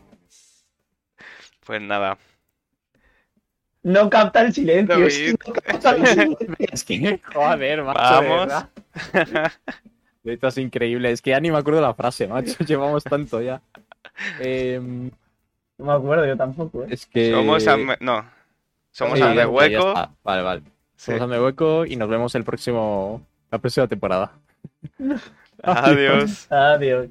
Pues nada. No capta el silencio. David. es que no capta el silencio. Es que, joder, macho. Vamos. Esto es increíble. Es que ya ni me acuerdo la frase, macho. Llevamos tanto ya. Em, No me acuerdo, yo tampoco, ¿eh? es que. Somos Ame- No. Somos Sí, Ame Hueco. Vale, vale. Sí. Somos Ame Hueco y nos vemos el próximo. La próxima temporada. Adiós. Adiós.